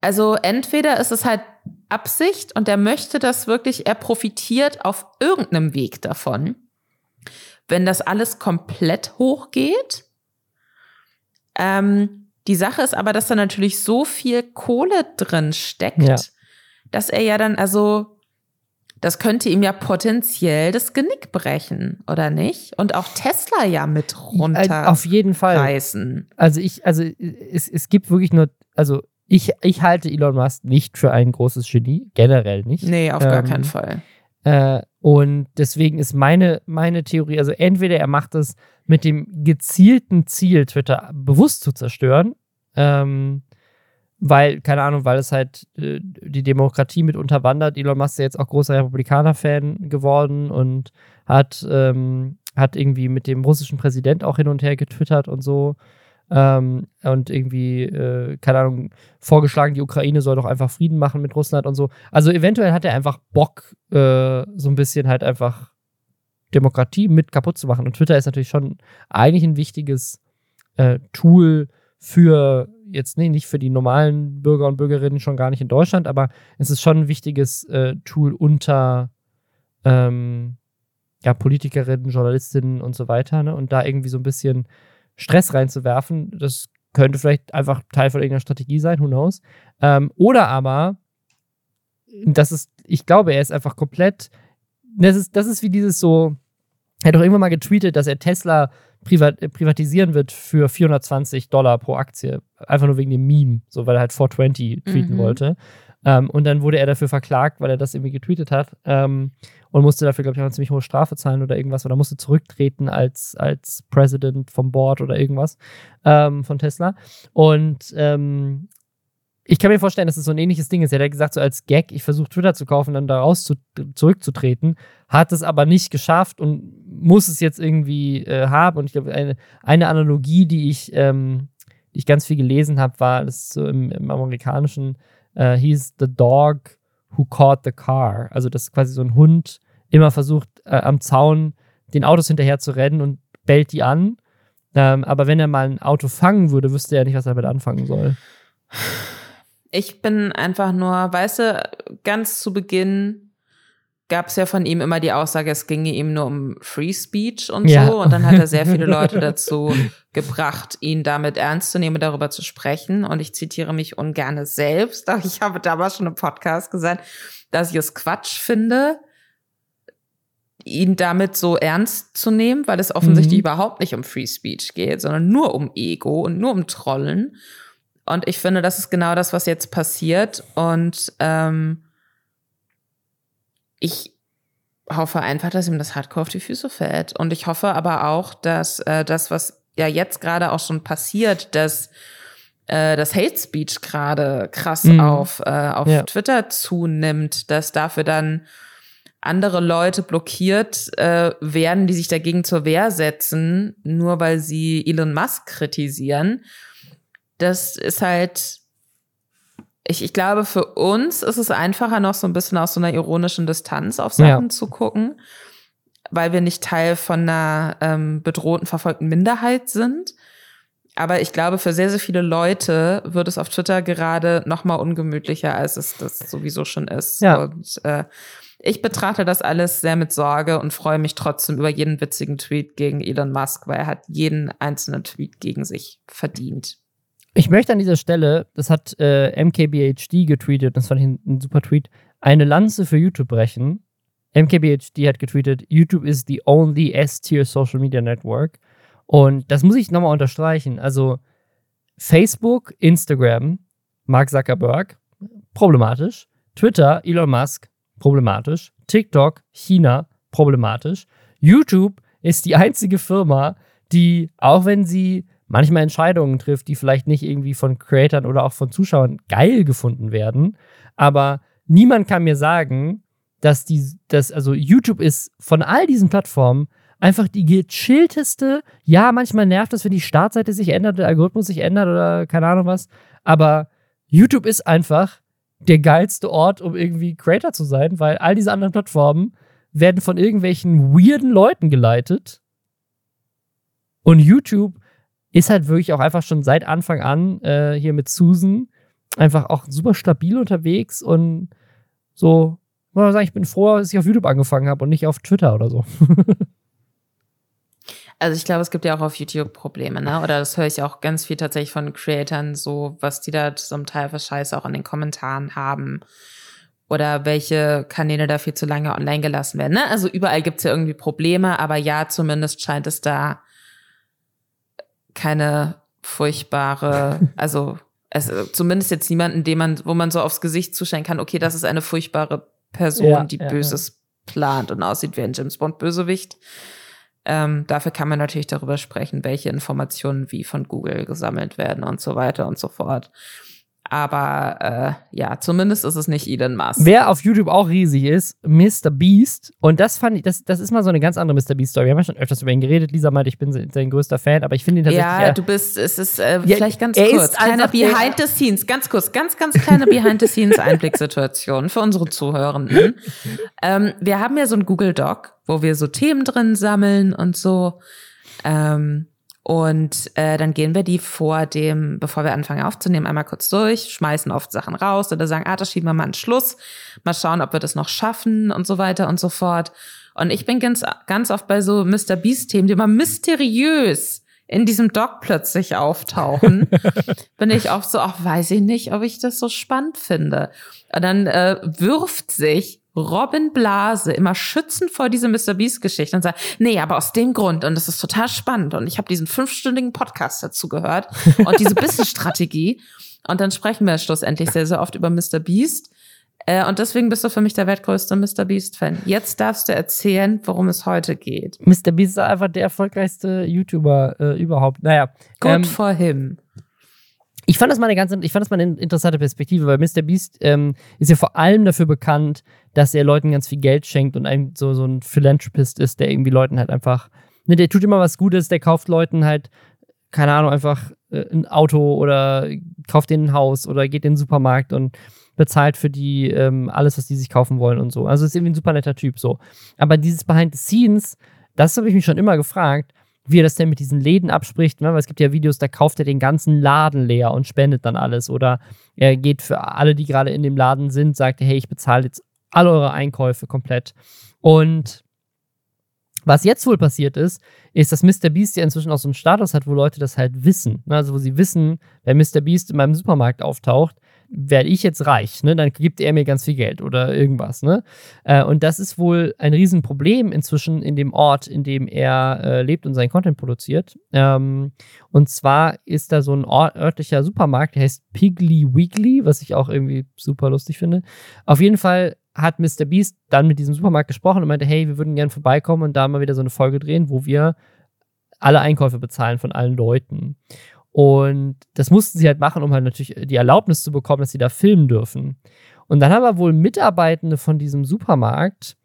also entweder ist es halt Absicht und er möchte das wirklich, er profitiert auf irgendeinem Weg davon. Wenn das alles komplett hochgeht. Ähm, die Sache ist aber, dass da natürlich so viel Kohle drin steckt, ja. dass er ja dann, also, das könnte ihm ja potenziell das Genick brechen, oder nicht? Und auch Tesla ja mit runter. Auf jeden Fall. Reißen. Also ich, also es, es gibt wirklich nur, also ich, ich halte Elon Musk nicht für ein großes Genie, generell nicht. Nee, auf ähm, gar keinen Fall. Äh, und deswegen ist meine, meine Theorie, also entweder er macht es mit dem gezielten Ziel, Twitter bewusst zu zerstören, ähm, weil, keine Ahnung, weil es halt äh, die Demokratie mit unterwandert. Elon Musk ist ja jetzt auch großer Republikaner-Fan geworden und hat, ähm, hat irgendwie mit dem russischen Präsident auch hin und her getwittert und so ähm, und irgendwie, äh, keine Ahnung, vorgeschlagen, die Ukraine soll doch einfach Frieden machen mit Russland und so. Also eventuell hat er einfach Bock, äh, so ein bisschen halt einfach Demokratie mit kaputt zu machen. Und Twitter ist natürlich schon eigentlich ein wichtiges äh, Tool für jetzt nee, nicht für die normalen Bürger und Bürgerinnen schon gar nicht in Deutschland, aber es ist schon ein wichtiges äh, Tool unter ähm, ja, Politikerinnen, Journalistinnen und so weiter. Ne? Und da irgendwie so ein bisschen Stress reinzuwerfen. Das könnte vielleicht einfach Teil von irgendeiner Strategie sein, who knows. Ähm, oder aber, das ist, ich glaube, er ist einfach komplett, das ist, das ist wie dieses so, er hat doch irgendwann mal getweetet, dass er Tesla privat, privatisieren wird für 420 Dollar pro Aktie. Einfach nur wegen dem Meme, so weil er halt 420 tweeten mhm. wollte. Ähm, und dann wurde er dafür verklagt, weil er das irgendwie getweetet hat. Ähm, und musste dafür, glaube ich, auch eine ziemlich hohe Strafe zahlen oder irgendwas. Oder musste zurücktreten als, als President vom Board oder irgendwas ähm, von Tesla. Und ähm, ich kann mir vorstellen, dass es so ein ähnliches Ding ist. Er hat gesagt, so als Gag, ich versuche Twitter zu kaufen, dann daraus zu, zurückzutreten, hat es aber nicht geschafft und muss es jetzt irgendwie äh, haben. Und ich glaube, eine, eine Analogie, die ich, ähm, die ich ganz viel gelesen habe, war, das so im, im amerikanischen, äh, hieß The Dog Who Caught the Car. Also, dass quasi so ein Hund immer versucht, äh, am Zaun den Autos hinterher zu rennen und bellt die an. Ähm, aber wenn er mal ein Auto fangen würde, wüsste er nicht, was er damit anfangen soll. Ich bin einfach nur, weißt du, ganz zu Beginn gab es ja von ihm immer die Aussage, es ginge ihm nur um Free Speech und ja. so. Und dann hat er sehr viele Leute dazu gebracht, ihn damit ernst zu nehmen, darüber zu sprechen. Und ich zitiere mich ungern selbst, aber ich habe damals schon im Podcast gesagt, dass ich es Quatsch finde, ihn damit so ernst zu nehmen, weil es offensichtlich mhm. überhaupt nicht um Free Speech geht, sondern nur um Ego und nur um Trollen. Und ich finde, das ist genau das, was jetzt passiert. Und ähm, ich hoffe einfach, dass ihm das Hardcore auf die Füße fällt. Und ich hoffe aber auch, dass äh, das, was ja jetzt gerade auch schon passiert, dass äh, das Hate Speech gerade krass mhm. auf, äh, auf ja. Twitter zunimmt, dass dafür dann andere Leute blockiert äh, werden, die sich dagegen zur Wehr setzen, nur weil sie Elon Musk kritisieren. Das ist halt, ich, ich glaube, für uns ist es einfacher, noch so ein bisschen aus so einer ironischen Distanz auf Sachen ja. zu gucken, weil wir nicht Teil von einer ähm, bedrohten, verfolgten Minderheit sind. Aber ich glaube, für sehr, sehr viele Leute wird es auf Twitter gerade noch mal ungemütlicher, als es das sowieso schon ist. Ja. Und äh, ich betrachte das alles sehr mit Sorge und freue mich trotzdem über jeden witzigen Tweet gegen Elon Musk, weil er hat jeden einzelnen Tweet gegen sich verdient. Ich möchte an dieser Stelle, das hat äh, MKBHD getweetet, das fand ich ein, ein super Tweet, eine Lanze für YouTube brechen. MKBHD hat getweetet, YouTube is the only S-Tier Social Media Network. Und das muss ich nochmal unterstreichen. Also Facebook, Instagram, Mark Zuckerberg, problematisch. Twitter, Elon Musk, problematisch. TikTok, China, problematisch. YouTube ist die einzige Firma, die, auch wenn sie manchmal Entscheidungen trifft, die vielleicht nicht irgendwie von Creatern oder auch von Zuschauern geil gefunden werden, aber niemand kann mir sagen, dass die, dass, also YouTube ist von all diesen Plattformen einfach die gechillteste. Ja, manchmal nervt es, wenn die Startseite sich ändert, der Algorithmus sich ändert oder keine Ahnung was, aber YouTube ist einfach der geilste Ort, um irgendwie Creator zu sein, weil all diese anderen Plattformen werden von irgendwelchen weirden Leuten geleitet. Und YouTube ist halt wirklich auch einfach schon seit Anfang an äh, hier mit Susan einfach auch super stabil unterwegs und so, muss man sagen, ich bin froh, dass ich auf YouTube angefangen habe und nicht auf Twitter oder so. Also ich glaube, es gibt ja auch auf YouTube Probleme, ne? Oder das höre ich auch ganz viel tatsächlich von Creatern, so was die da zum Teil für Scheiße auch in den Kommentaren haben. Oder welche Kanäle da viel zu lange online gelassen werden. Ne? Also überall gibt es ja irgendwie Probleme, aber ja, zumindest scheint es da keine furchtbare, also es, zumindest jetzt niemanden, dem man, wo man so aufs Gesicht zuschauen kann, okay, das ist eine furchtbare Person, ja, die ja, Böses ja. plant und aussieht wie ein James Bond Bösewicht. Ähm, dafür kann man natürlich darüber sprechen, welche Informationen wie von Google gesammelt werden und so weiter und so fort. Aber äh, ja, zumindest ist es nicht Elon Musk. Wer auf YouTube auch riesig ist, Mr. Beast. Und das fand ich, das, das ist mal so eine ganz andere Mr. Beast-Story. Wir haben ja schon öfters über ihn geredet. Lisa meinte, ich bin sein größter Fan, aber ich finde ihn tatsächlich. Ja, ja, du bist, es ist äh, ja, vielleicht ganz kurz. Kleine Behind the Scenes, ganz kurz, ganz, ganz kleine Behind the Scenes Einblicksituation für unsere Zuhörenden. ähm, wir haben ja so ein Google Doc, wo wir so Themen drin sammeln und so. Ähm, und äh, dann gehen wir die vor dem, bevor wir anfangen aufzunehmen, einmal kurz durch, schmeißen oft Sachen raus oder sagen, ah, das schieben wir mal einen Schluss, mal schauen, ob wir das noch schaffen und so weiter und so fort. Und ich bin ganz, ganz oft bei so Mr. Beast-Themen, die immer mysteriös in diesem Doc plötzlich auftauchen, bin ich oft so, ach, weiß ich nicht, ob ich das so spannend finde. Und dann äh, wirft sich Robin Blase immer schützend vor diese Mr. Beast-Geschichte und sagt, nee, aber aus dem Grund und das ist total spannend und ich habe diesen fünfstündigen Podcast dazu gehört und diese Business-Strategie und dann sprechen wir schlussendlich sehr, sehr oft über Mr. Beast äh, und deswegen bist du für mich der wertgrößte Mr. Beast-Fan. Jetzt darfst du erzählen, worum es heute geht. Mr. Beast ist einfach der erfolgreichste YouTuber äh, überhaupt. Naja. Good ähm, for him ich fand das mal eine ganz, ich fand das mal eine interessante Perspektive, weil Mr. Beast ähm, ist ja vor allem dafür bekannt, dass er Leuten ganz viel Geld schenkt und ein, so, so ein Philanthropist ist, der irgendwie Leuten halt einfach, ne, der tut immer was Gutes, der kauft Leuten halt, keine Ahnung, einfach äh, ein Auto oder kauft denen ein Haus oder geht in den Supermarkt und bezahlt für die ähm, alles, was die sich kaufen wollen und so. Also ist irgendwie ein super netter Typ so. Aber dieses Behind the Scenes, das habe ich mich schon immer gefragt wie er das denn mit diesen Läden abspricht. Ne? Weil es gibt ja Videos, da kauft er den ganzen Laden leer und spendet dann alles. Oder er geht für alle, die gerade in dem Laden sind, sagt, hey, ich bezahle jetzt alle eure Einkäufe komplett. Und was jetzt wohl passiert ist, ist, dass Mr. Beast ja inzwischen auch so einen Status hat, wo Leute das halt wissen. Ne? Also wo sie wissen, wenn Mr. Beast in meinem Supermarkt auftaucht, werde ich jetzt reich, ne? dann gibt er mir ganz viel Geld oder irgendwas. Ne? Äh, und das ist wohl ein Riesenproblem inzwischen in dem Ort, in dem er äh, lebt und seinen Content produziert. Ähm, und zwar ist da so ein örtlicher Supermarkt, der heißt Piggly Weekly, was ich auch irgendwie super lustig finde. Auf jeden Fall hat Mr. Beast dann mit diesem Supermarkt gesprochen und meinte, hey, wir würden gerne vorbeikommen und da mal wieder so eine Folge drehen, wo wir alle Einkäufe bezahlen von allen Leuten. Und das mussten sie halt machen, um halt natürlich die Erlaubnis zu bekommen, dass sie da filmen dürfen. Und dann haben aber wohl Mitarbeitende von diesem Supermarkt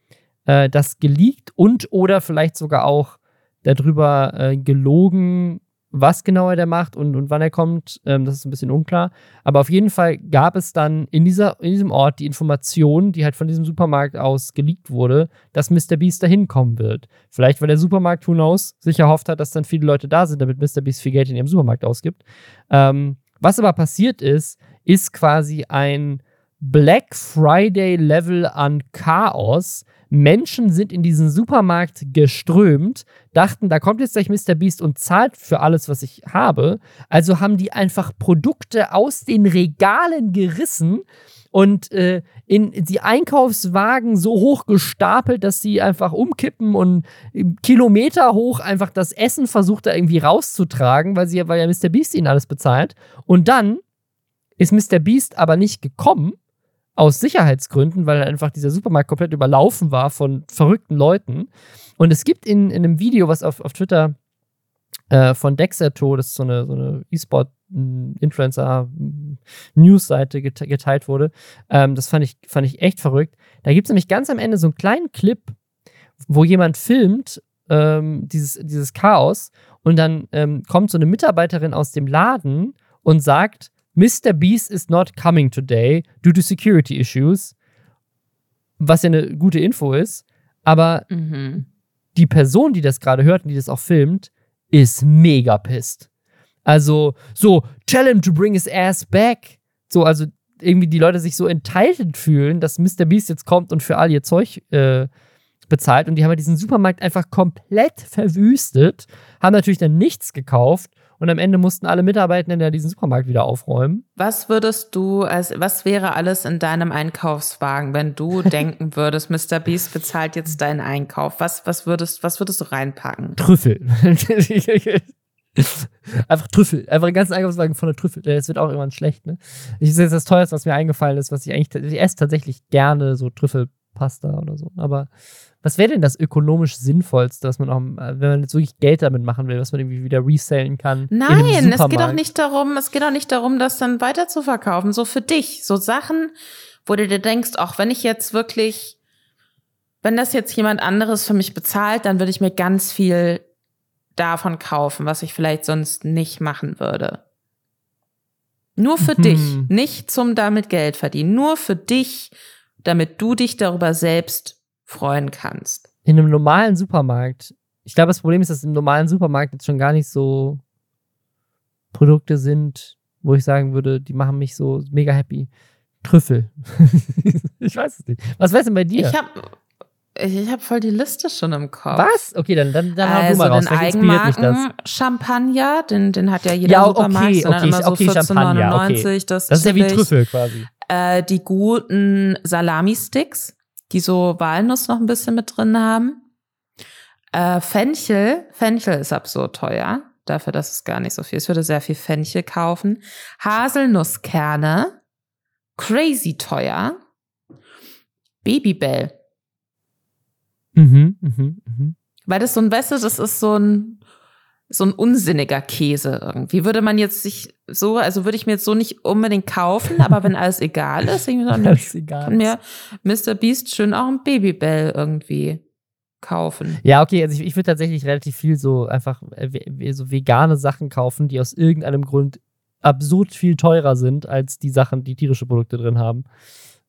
äh, das geleakt und oder vielleicht sogar auch darüber äh, gelogen, was genau er da macht und, und wann er kommt, ähm, das ist ein bisschen unklar. Aber auf jeden Fall gab es dann in, dieser, in diesem Ort die Information, die halt von diesem Supermarkt aus geleakt wurde, dass Mr. Beast da hinkommen wird. Vielleicht, weil der Supermarkt, who knows, sich erhofft hat, dass dann viele Leute da sind, damit Mr. Beast viel Geld in ihrem Supermarkt ausgibt. Ähm, was aber passiert ist, ist quasi ein Black Friday Level an Chaos, Menschen sind in diesen Supermarkt geströmt, dachten, da kommt jetzt gleich Mr. Beast und zahlt für alles, was ich habe. Also haben die einfach Produkte aus den Regalen gerissen und äh, in die Einkaufswagen so hoch gestapelt, dass sie einfach umkippen und Kilometer hoch einfach das Essen versucht da irgendwie rauszutragen, weil sie weil ja Mr. Beast ihnen alles bezahlt. Und dann ist Mr. Beast aber nicht gekommen, aus Sicherheitsgründen, weil einfach dieser Supermarkt komplett überlaufen war von verrückten Leuten. Und es gibt in, in einem Video, was auf, auf Twitter äh, von Dexerto, das ist so eine, so eine E-Sport-Influencer-News-Seite geteilt wurde, ähm, das fand ich, fand ich echt verrückt. Da gibt es nämlich ganz am Ende so einen kleinen Clip, wo jemand filmt ähm, dieses, dieses Chaos und dann ähm, kommt so eine Mitarbeiterin aus dem Laden und sagt, Mr. Beast is not coming today due to security issues. Was ja eine gute Info ist. Aber mhm. die Person, die das gerade hört und die das auch filmt, ist mega pissed. Also, so, tell him to bring his ass back. So, also irgendwie die Leute sich so entitled fühlen, dass Mr. Beast jetzt kommt und für all ihr Zeug äh, bezahlt. Und die haben halt diesen Supermarkt einfach komplett verwüstet, haben natürlich dann nichts gekauft und am Ende mussten alle Mitarbeitenden ja diesen Supermarkt wieder aufräumen. Was würdest du, als, was wäre alles in deinem Einkaufswagen, wenn du denken würdest, Mr. Beast bezahlt jetzt deinen Einkauf? Was, was, würdest, was würdest du reinpacken? Trüffel. Einfach Trüffel. Einfach einen ganzen Einkaufswagen voller Trüffel. Das wird auch irgendwann schlecht, ne? Ich sehe jetzt das teuerste, was mir eingefallen ist, was ich eigentlich, ich esse tatsächlich gerne so Trüffelpasta oder so. Aber was wäre denn das ökonomisch sinnvollste, was man auch, äh, wenn man jetzt wirklich Geld damit machen will, was man irgendwie wieder resellen kann? Nein, es geht auch nicht darum, es geht auch nicht darum, das dann weiter zu verkaufen. So für dich. So Sachen, wo du dir denkst, auch wenn ich jetzt wirklich, wenn das jetzt jemand anderes für mich bezahlt, dann würde ich mir ganz viel davon kaufen, was ich vielleicht sonst nicht machen würde. Nur für mhm. dich, nicht zum damit Geld verdienen, nur für dich, damit du dich darüber selbst freuen kannst. In einem normalen Supermarkt. Ich glaube, das Problem ist, dass im normalen Supermarkt jetzt schon gar nicht so Produkte sind, wo ich sagen würde, die machen mich so mega happy. Trüffel. ich weiß es nicht. Was weiß denn bei dir? Ich habe ich hab voll die Liste schon im Kopf. Was? Okay, dann, dann, dann also du mal raus. Den Eigenmarken Champagner, den, den hat ja jeder ja, Supermarkt. Okay, okay, immer so okay, 14,99. Okay. Das, das ist ja wie Trüffel quasi. Äh, die guten Salami-Sticks die so Walnuss noch ein bisschen mit drin haben. Äh, Fenchel, Fenchel ist absurd teuer, dafür, dass es gar nicht so viel ist. Ich würde sehr viel Fenchel kaufen. Haselnusskerne, crazy teuer. Babybell. Mhm, mhm, mhm. Weil das so ein, weißt das ist so ein so ein unsinniger Käse irgendwie. Würde man jetzt sich so, also würde ich mir jetzt so nicht unbedingt kaufen, aber wenn alles egal ist, ich dann alles egal kann mir Mr. Beast schön auch ein Babybell irgendwie kaufen. Ja, okay, also ich, ich würde tatsächlich relativ viel so einfach äh, so vegane Sachen kaufen, die aus irgendeinem Grund absurd viel teurer sind als die Sachen, die tierische Produkte drin haben.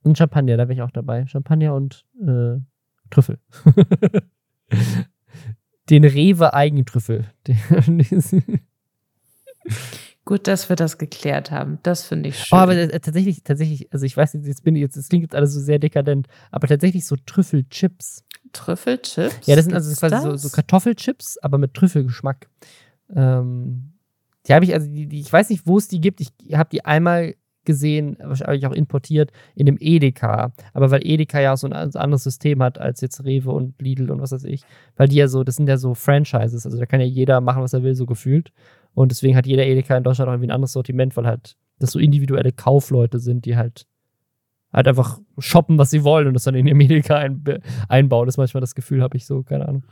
Und Champagner, da wäre ich auch dabei. Champagner und äh, Trüffel. den Rewe Eigentrüffel. Gut, dass wir das geklärt haben. Das finde ich oh, schön. Oh, aber äh, tatsächlich, tatsächlich, also ich weiß nicht, jetzt bin ich jetzt, es klingt jetzt alles so sehr dekadent, aber tatsächlich so Trüffelchips. Trüffelchips? Ja, das sind also quasi so, so, Kartoffelchips, aber mit Trüffelgeschmack. Ähm, die habe ich, also die, die, ich weiß nicht, wo es die gibt. Ich habe die einmal gesehen, wahrscheinlich auch importiert, in dem Edeka. Aber weil Edeka ja so ein anderes System hat als jetzt Rewe und Lidl und was weiß ich. Weil die ja so, das sind ja so Franchises. Also da kann ja jeder machen, was er will, so gefühlt. Und deswegen hat jeder Edeka in Deutschland auch irgendwie ein anderes Sortiment, weil halt das so individuelle Kaufleute sind, die halt halt einfach shoppen, was sie wollen und das dann in ihr Medica ein, einbauen. Das ist manchmal das Gefühl, habe ich so, keine Ahnung.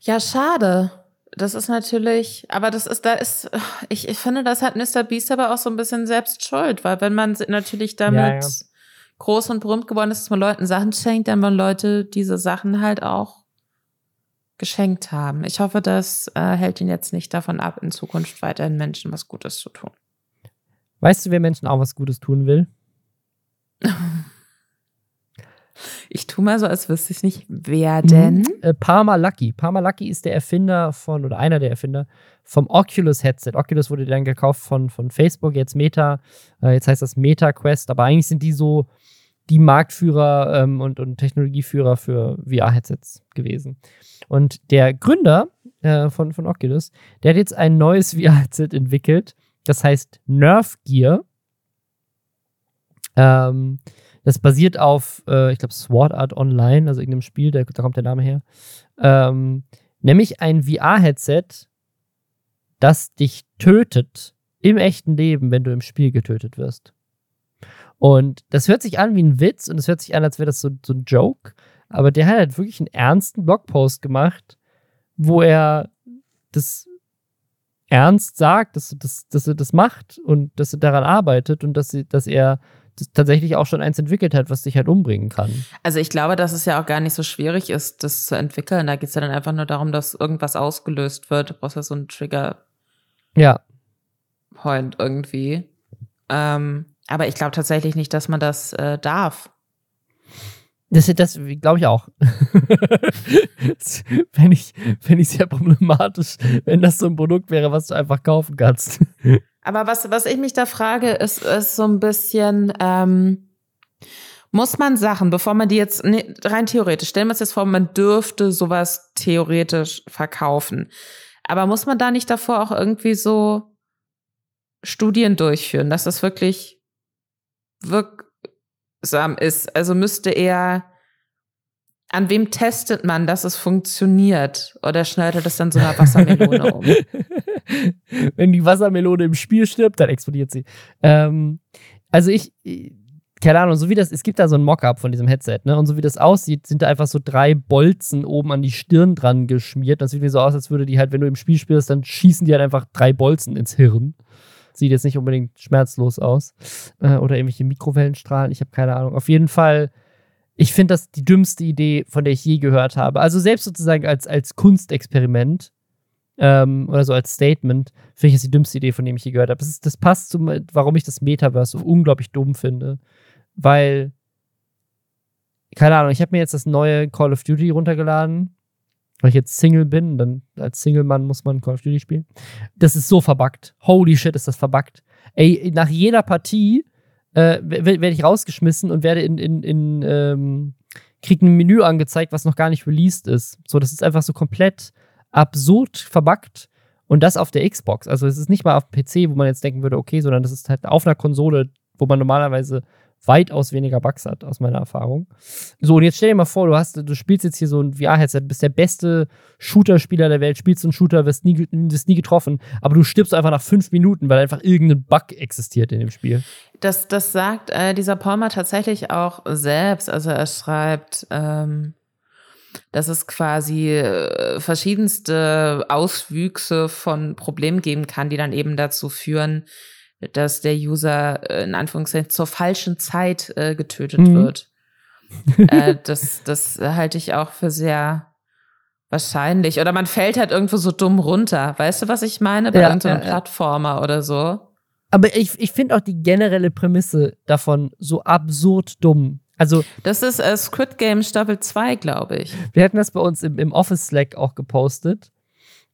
Ja, schade. Das ist natürlich, aber das ist, da ist, ich, ich finde, das hat Mr. Beast aber auch so ein bisschen selbst schuld, weil wenn man natürlich damit ja, ja. groß und berühmt geworden ist, dass man Leuten Sachen schenkt, dann wollen Leute diese Sachen halt auch geschenkt haben. Ich hoffe, das äh, hält ihn jetzt nicht davon ab, in Zukunft weiterhin Menschen was Gutes zu tun. Weißt du, wer Menschen auch was Gutes tun will? Ich tue mal so, als wüsste ich nicht, wer denn? Mhm. Äh, Parma Lucky. Parma Lucky ist der Erfinder von, oder einer der Erfinder vom Oculus Headset. Oculus wurde dann gekauft von, von Facebook, jetzt Meta. Äh, jetzt heißt das Meta Quest, aber eigentlich sind die so die Marktführer ähm, und, und Technologieführer für VR-Headsets gewesen. Und der Gründer äh, von, von Oculus, der hat jetzt ein neues VR-Headset entwickelt. Das heißt Nerf Gear. Ähm, das basiert auf, äh, ich glaube, Sword Art Online, also irgendeinem Spiel, da, da kommt der Name her. Ähm, nämlich ein VR-Headset, das dich tötet im echten Leben, wenn du im Spiel getötet wirst. Und das hört sich an wie ein Witz und es hört sich an, als wäre das so, so ein Joke. Aber der hat halt wirklich einen ernsten Blogpost gemacht, wo er das ernst sagt, dass, dass, dass er das macht und dass er daran arbeitet und dass, dass er tatsächlich auch schon eins entwickelt hat, was dich halt umbringen kann. Also ich glaube, dass es ja auch gar nicht so schwierig ist, das zu entwickeln. Da geht es ja dann einfach nur darum, dass irgendwas ausgelöst wird. Du brauchst ja so einen Trigger. Ja. Point irgendwie. Ähm, aber ich glaube tatsächlich nicht, dass man das äh, darf. Das, das glaube ich auch. Fände ich, fänd ich sehr problematisch, wenn das so ein Produkt wäre, was du einfach kaufen kannst. Aber was, was ich mich da frage, ist, ist so ein bisschen, ähm, muss man Sachen, bevor man die jetzt, nee, rein theoretisch, stellen wir uns jetzt vor, man dürfte sowas theoretisch verkaufen. Aber muss man da nicht davor auch irgendwie so Studien durchführen, dass das wirklich wirksam ist? Also müsste er an wem testet man, dass es funktioniert? Oder schneidet das dann so einer Wassermelone um? Wenn die Wassermelone im Spiel stirbt, dann explodiert sie. Ähm, also ich, keine Ahnung, so wie das, es gibt da so ein Mockup von diesem Headset, ne? Und so wie das aussieht, sind da einfach so drei Bolzen oben an die Stirn dran geschmiert. Das sieht mir so aus, als würde die halt, wenn du im Spiel spielst, dann schießen die halt einfach drei Bolzen ins Hirn. Sieht jetzt nicht unbedingt schmerzlos aus. Äh, oder irgendwelche Mikrowellenstrahlen, ich habe keine Ahnung. Auf jeden Fall ich finde das die dümmste Idee, von der ich je gehört habe. Also selbst sozusagen als, als Kunstexperiment ähm, oder so als Statement finde ich das die dümmste Idee, von dem ich je gehört habe. Das, ist, das passt zu, warum ich das Metaverse so unglaublich dumm finde. Weil, keine Ahnung, ich habe mir jetzt das neue Call of Duty runtergeladen, weil ich jetzt Single bin. Dann als Single-Mann muss man Call of Duty spielen. Das ist so verbuggt. Holy shit, ist das verbuggt. Ey, nach jeder Partie äh, werde ich rausgeschmissen und werde in, in, in ähm, krieg ein Menü angezeigt, was noch gar nicht released ist. So, das ist einfach so komplett absurd verbuggt. Und das auf der Xbox. Also es ist nicht mal auf PC, wo man jetzt denken würde, okay, sondern das ist halt auf einer Konsole, wo man normalerweise weitaus weniger Bugs hat, aus meiner Erfahrung. So, und jetzt stell dir mal vor, du hast, du spielst jetzt hier so ein VR-Headset, bist der beste Shooter-Spieler der Welt, spielst einen Shooter, wirst nie, wirst nie getroffen, aber du stirbst einfach nach fünf Minuten, weil einfach irgendein Bug existiert in dem Spiel. Das, das sagt äh, dieser Palmer tatsächlich auch selbst. Also er schreibt, ähm, dass es quasi äh, verschiedenste Auswüchse von Problemen geben kann, die dann eben dazu führen, dass der User äh, in Anführungszeichen zur falschen Zeit äh, getötet mhm. wird. äh, das, das halte ich auch für sehr wahrscheinlich. Oder man fällt halt irgendwo so dumm runter. Weißt du, was ich meine? Bei ja, irgendeinem ja, Plattformer ja. oder so. Aber ich, ich finde auch die generelle Prämisse davon so absurd dumm. Also, das ist äh, Squid Game Staffel 2, glaube ich. Wir hatten das bei uns im, im Office Slack auch gepostet.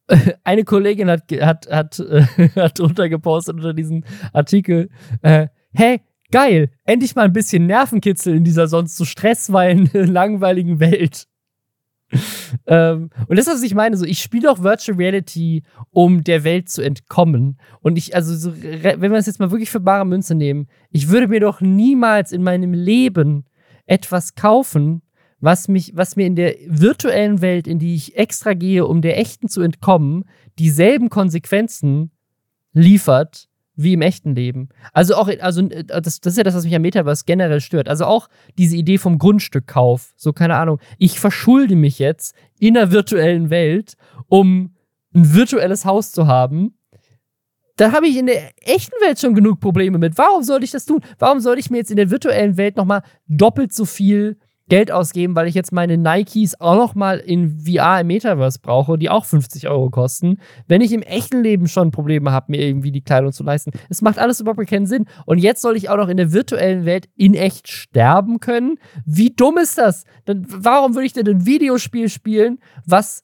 eine Kollegin hat, hat, hat, äh, hat drunter gepostet unter diesem Artikel, äh, hey, geil, endlich mal ein bisschen Nervenkitzel in dieser sonst so stressfreien, langweiligen Welt. ähm, und das ist, was ich meine, so, ich spiele auch Virtual Reality, um der Welt zu entkommen. Und ich, also, so, wenn wir es jetzt mal wirklich für bare Münze nehmen, ich würde mir doch niemals in meinem Leben etwas kaufen, was mich, was mir in der virtuellen Welt, in die ich extra gehe, um der echten zu entkommen, dieselben Konsequenzen liefert wie im echten Leben. Also auch, also äh, das, das ist ja das, was mich am Metaverse generell stört. Also auch diese Idee vom Grundstückkauf. So, keine Ahnung. Ich verschulde mich jetzt in der virtuellen Welt, um ein virtuelles Haus zu haben. Da habe ich in der echten Welt schon genug Probleme mit. Warum sollte ich das tun? Warum sollte ich mir jetzt in der virtuellen Welt nochmal doppelt so viel Geld ausgeben, weil ich jetzt meine Nikes auch noch mal in VR im Metaverse brauche, die auch 50 Euro kosten, wenn ich im echten Leben schon Probleme habe, mir irgendwie die Kleidung zu leisten. Es macht alles überhaupt keinen Sinn. Und jetzt soll ich auch noch in der virtuellen Welt in echt sterben können? Wie dumm ist das? Dann, warum würde ich denn ein Videospiel spielen, was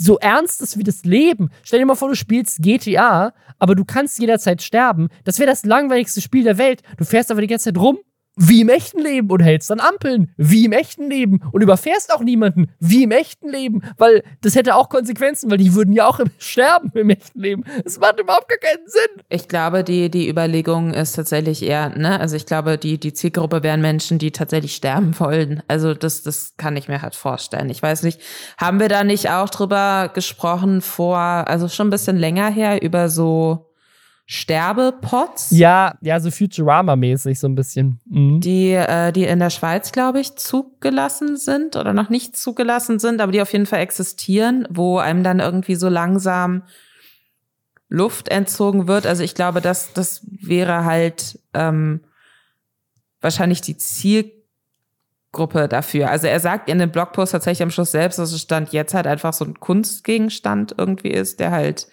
so ernst ist wie das Leben. Stell dir mal vor, du spielst GTA, aber du kannst jederzeit sterben. Das wäre das langweiligste Spiel der Welt. Du fährst aber die ganze Zeit rum wie im echten Leben und hältst dann Ampeln, wie im echten Leben und überfährst auch niemanden, wie im echten Leben, weil das hätte auch Konsequenzen, weil die würden ja auch sterben im echten Leben. Es macht überhaupt gar keinen Sinn. Ich glaube, die, die Überlegung ist tatsächlich eher, ne, also ich glaube, die, die Zielgruppe wären Menschen, die tatsächlich sterben wollen. Also das, das kann ich mir halt vorstellen. Ich weiß nicht, haben wir da nicht auch drüber gesprochen vor, also schon ein bisschen länger her, über so Sterbepots. Ja, ja, so Futurama-mäßig so ein bisschen. Mhm. Die, äh, die in der Schweiz, glaube ich, zugelassen sind oder noch nicht zugelassen sind, aber die auf jeden Fall existieren, wo einem dann irgendwie so langsam Luft entzogen wird. Also ich glaube, das, das wäre halt ähm, wahrscheinlich die Zielgruppe dafür. Also er sagt in dem Blogpost tatsächlich am Schluss selbst, dass es Stand jetzt halt einfach so ein Kunstgegenstand irgendwie ist, der halt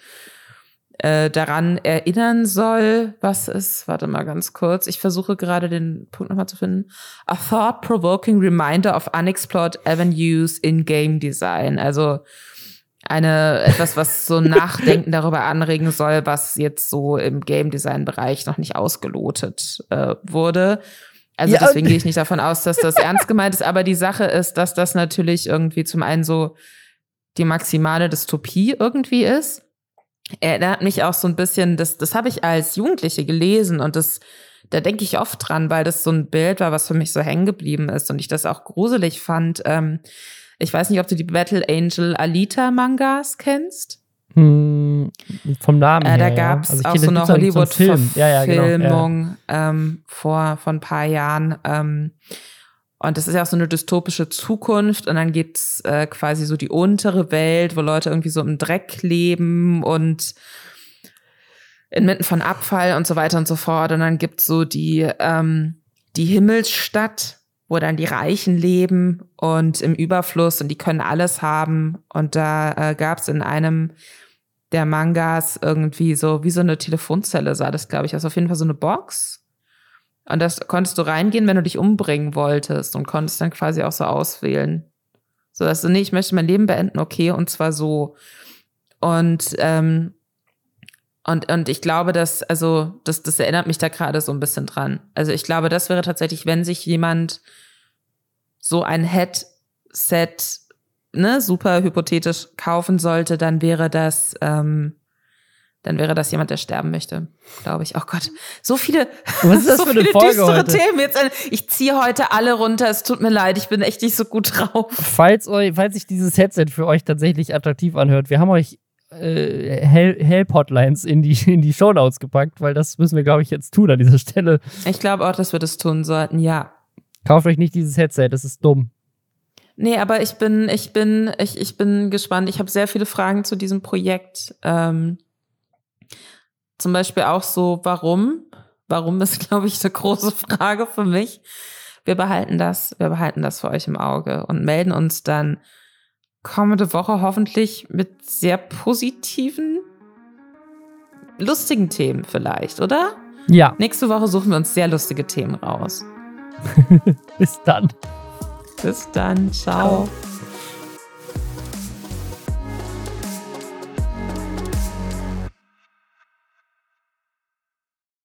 äh, daran erinnern soll, was ist, warte mal ganz kurz, ich versuche gerade den Punkt nochmal zu finden. A thought-provoking reminder of unexplored avenues in game design. Also eine etwas, was so Nachdenken darüber anregen soll, was jetzt so im Game Design Bereich noch nicht ausgelotet äh, wurde. Also ja, deswegen gehe ich nicht davon aus, dass das ernst gemeint ist. Aber die Sache ist, dass das natürlich irgendwie zum einen so die maximale Dystopie irgendwie ist erinnert mich auch so ein bisschen, das, das habe ich als Jugendliche gelesen und das, da denke ich oft dran, weil das so ein Bild war, was für mich so hängen geblieben ist und ich das auch gruselig fand. Ähm, ich weiß nicht, ob du die Battle Angel Alita Mangas kennst. Hm, vom Namen äh, da gab es ja. also auch so eine Hollywood-Verfilmung so ja, ja, genau, ähm, vor, vor ein paar Jahren. Ähm, und das ist ja auch so eine dystopische Zukunft. Und dann gibt's äh, quasi so die untere Welt, wo Leute irgendwie so im Dreck leben und inmitten von Abfall und so weiter und so fort. Und dann gibt's so die, ähm, die Himmelsstadt, wo dann die Reichen leben und im Überfluss und die können alles haben. Und da äh, gab's in einem der Mangas irgendwie so, wie so eine Telefonzelle sah das, glaube ich, also auf jeden Fall so eine Box und das konntest du reingehen, wenn du dich umbringen wolltest und konntest dann quasi auch so auswählen. So dass du, nee, ich möchte mein Leben beenden, okay, und zwar so. Und, ähm, und, und ich glaube, dass, also, das, das erinnert mich da gerade so ein bisschen dran. Also ich glaube, das wäre tatsächlich, wenn sich jemand so ein Headset, ne, super hypothetisch kaufen sollte, dann wäre das, ähm, dann wäre das jemand, der sterben möchte, glaube ich. Oh Gott, so viele, Was ist das so für eine viele Folge düstere heute? Themen. Jetzt, ich ziehe heute alle runter. Es tut mir leid, ich bin echt nicht so gut drauf. Falls, euch, falls sich dieses Headset für euch tatsächlich attraktiv anhört, wir haben euch äh, Help-Hotlines in die, in die Shownotes gepackt, weil das müssen wir, glaube ich, jetzt tun an dieser Stelle. Ich glaube auch, dass wir das tun sollten, ja. Kauft euch nicht dieses Headset, das ist dumm. Nee, aber ich bin, ich bin, ich, ich bin gespannt. Ich habe sehr viele Fragen zu diesem Projekt. Ähm, zum Beispiel auch so, warum? Warum ist, glaube ich, eine große Frage für mich. Wir behalten das, wir behalten das für euch im Auge und melden uns dann kommende Woche hoffentlich mit sehr positiven, lustigen Themen vielleicht, oder? Ja. Nächste Woche suchen wir uns sehr lustige Themen raus. Bis dann. Bis dann. Ciao. Ciao.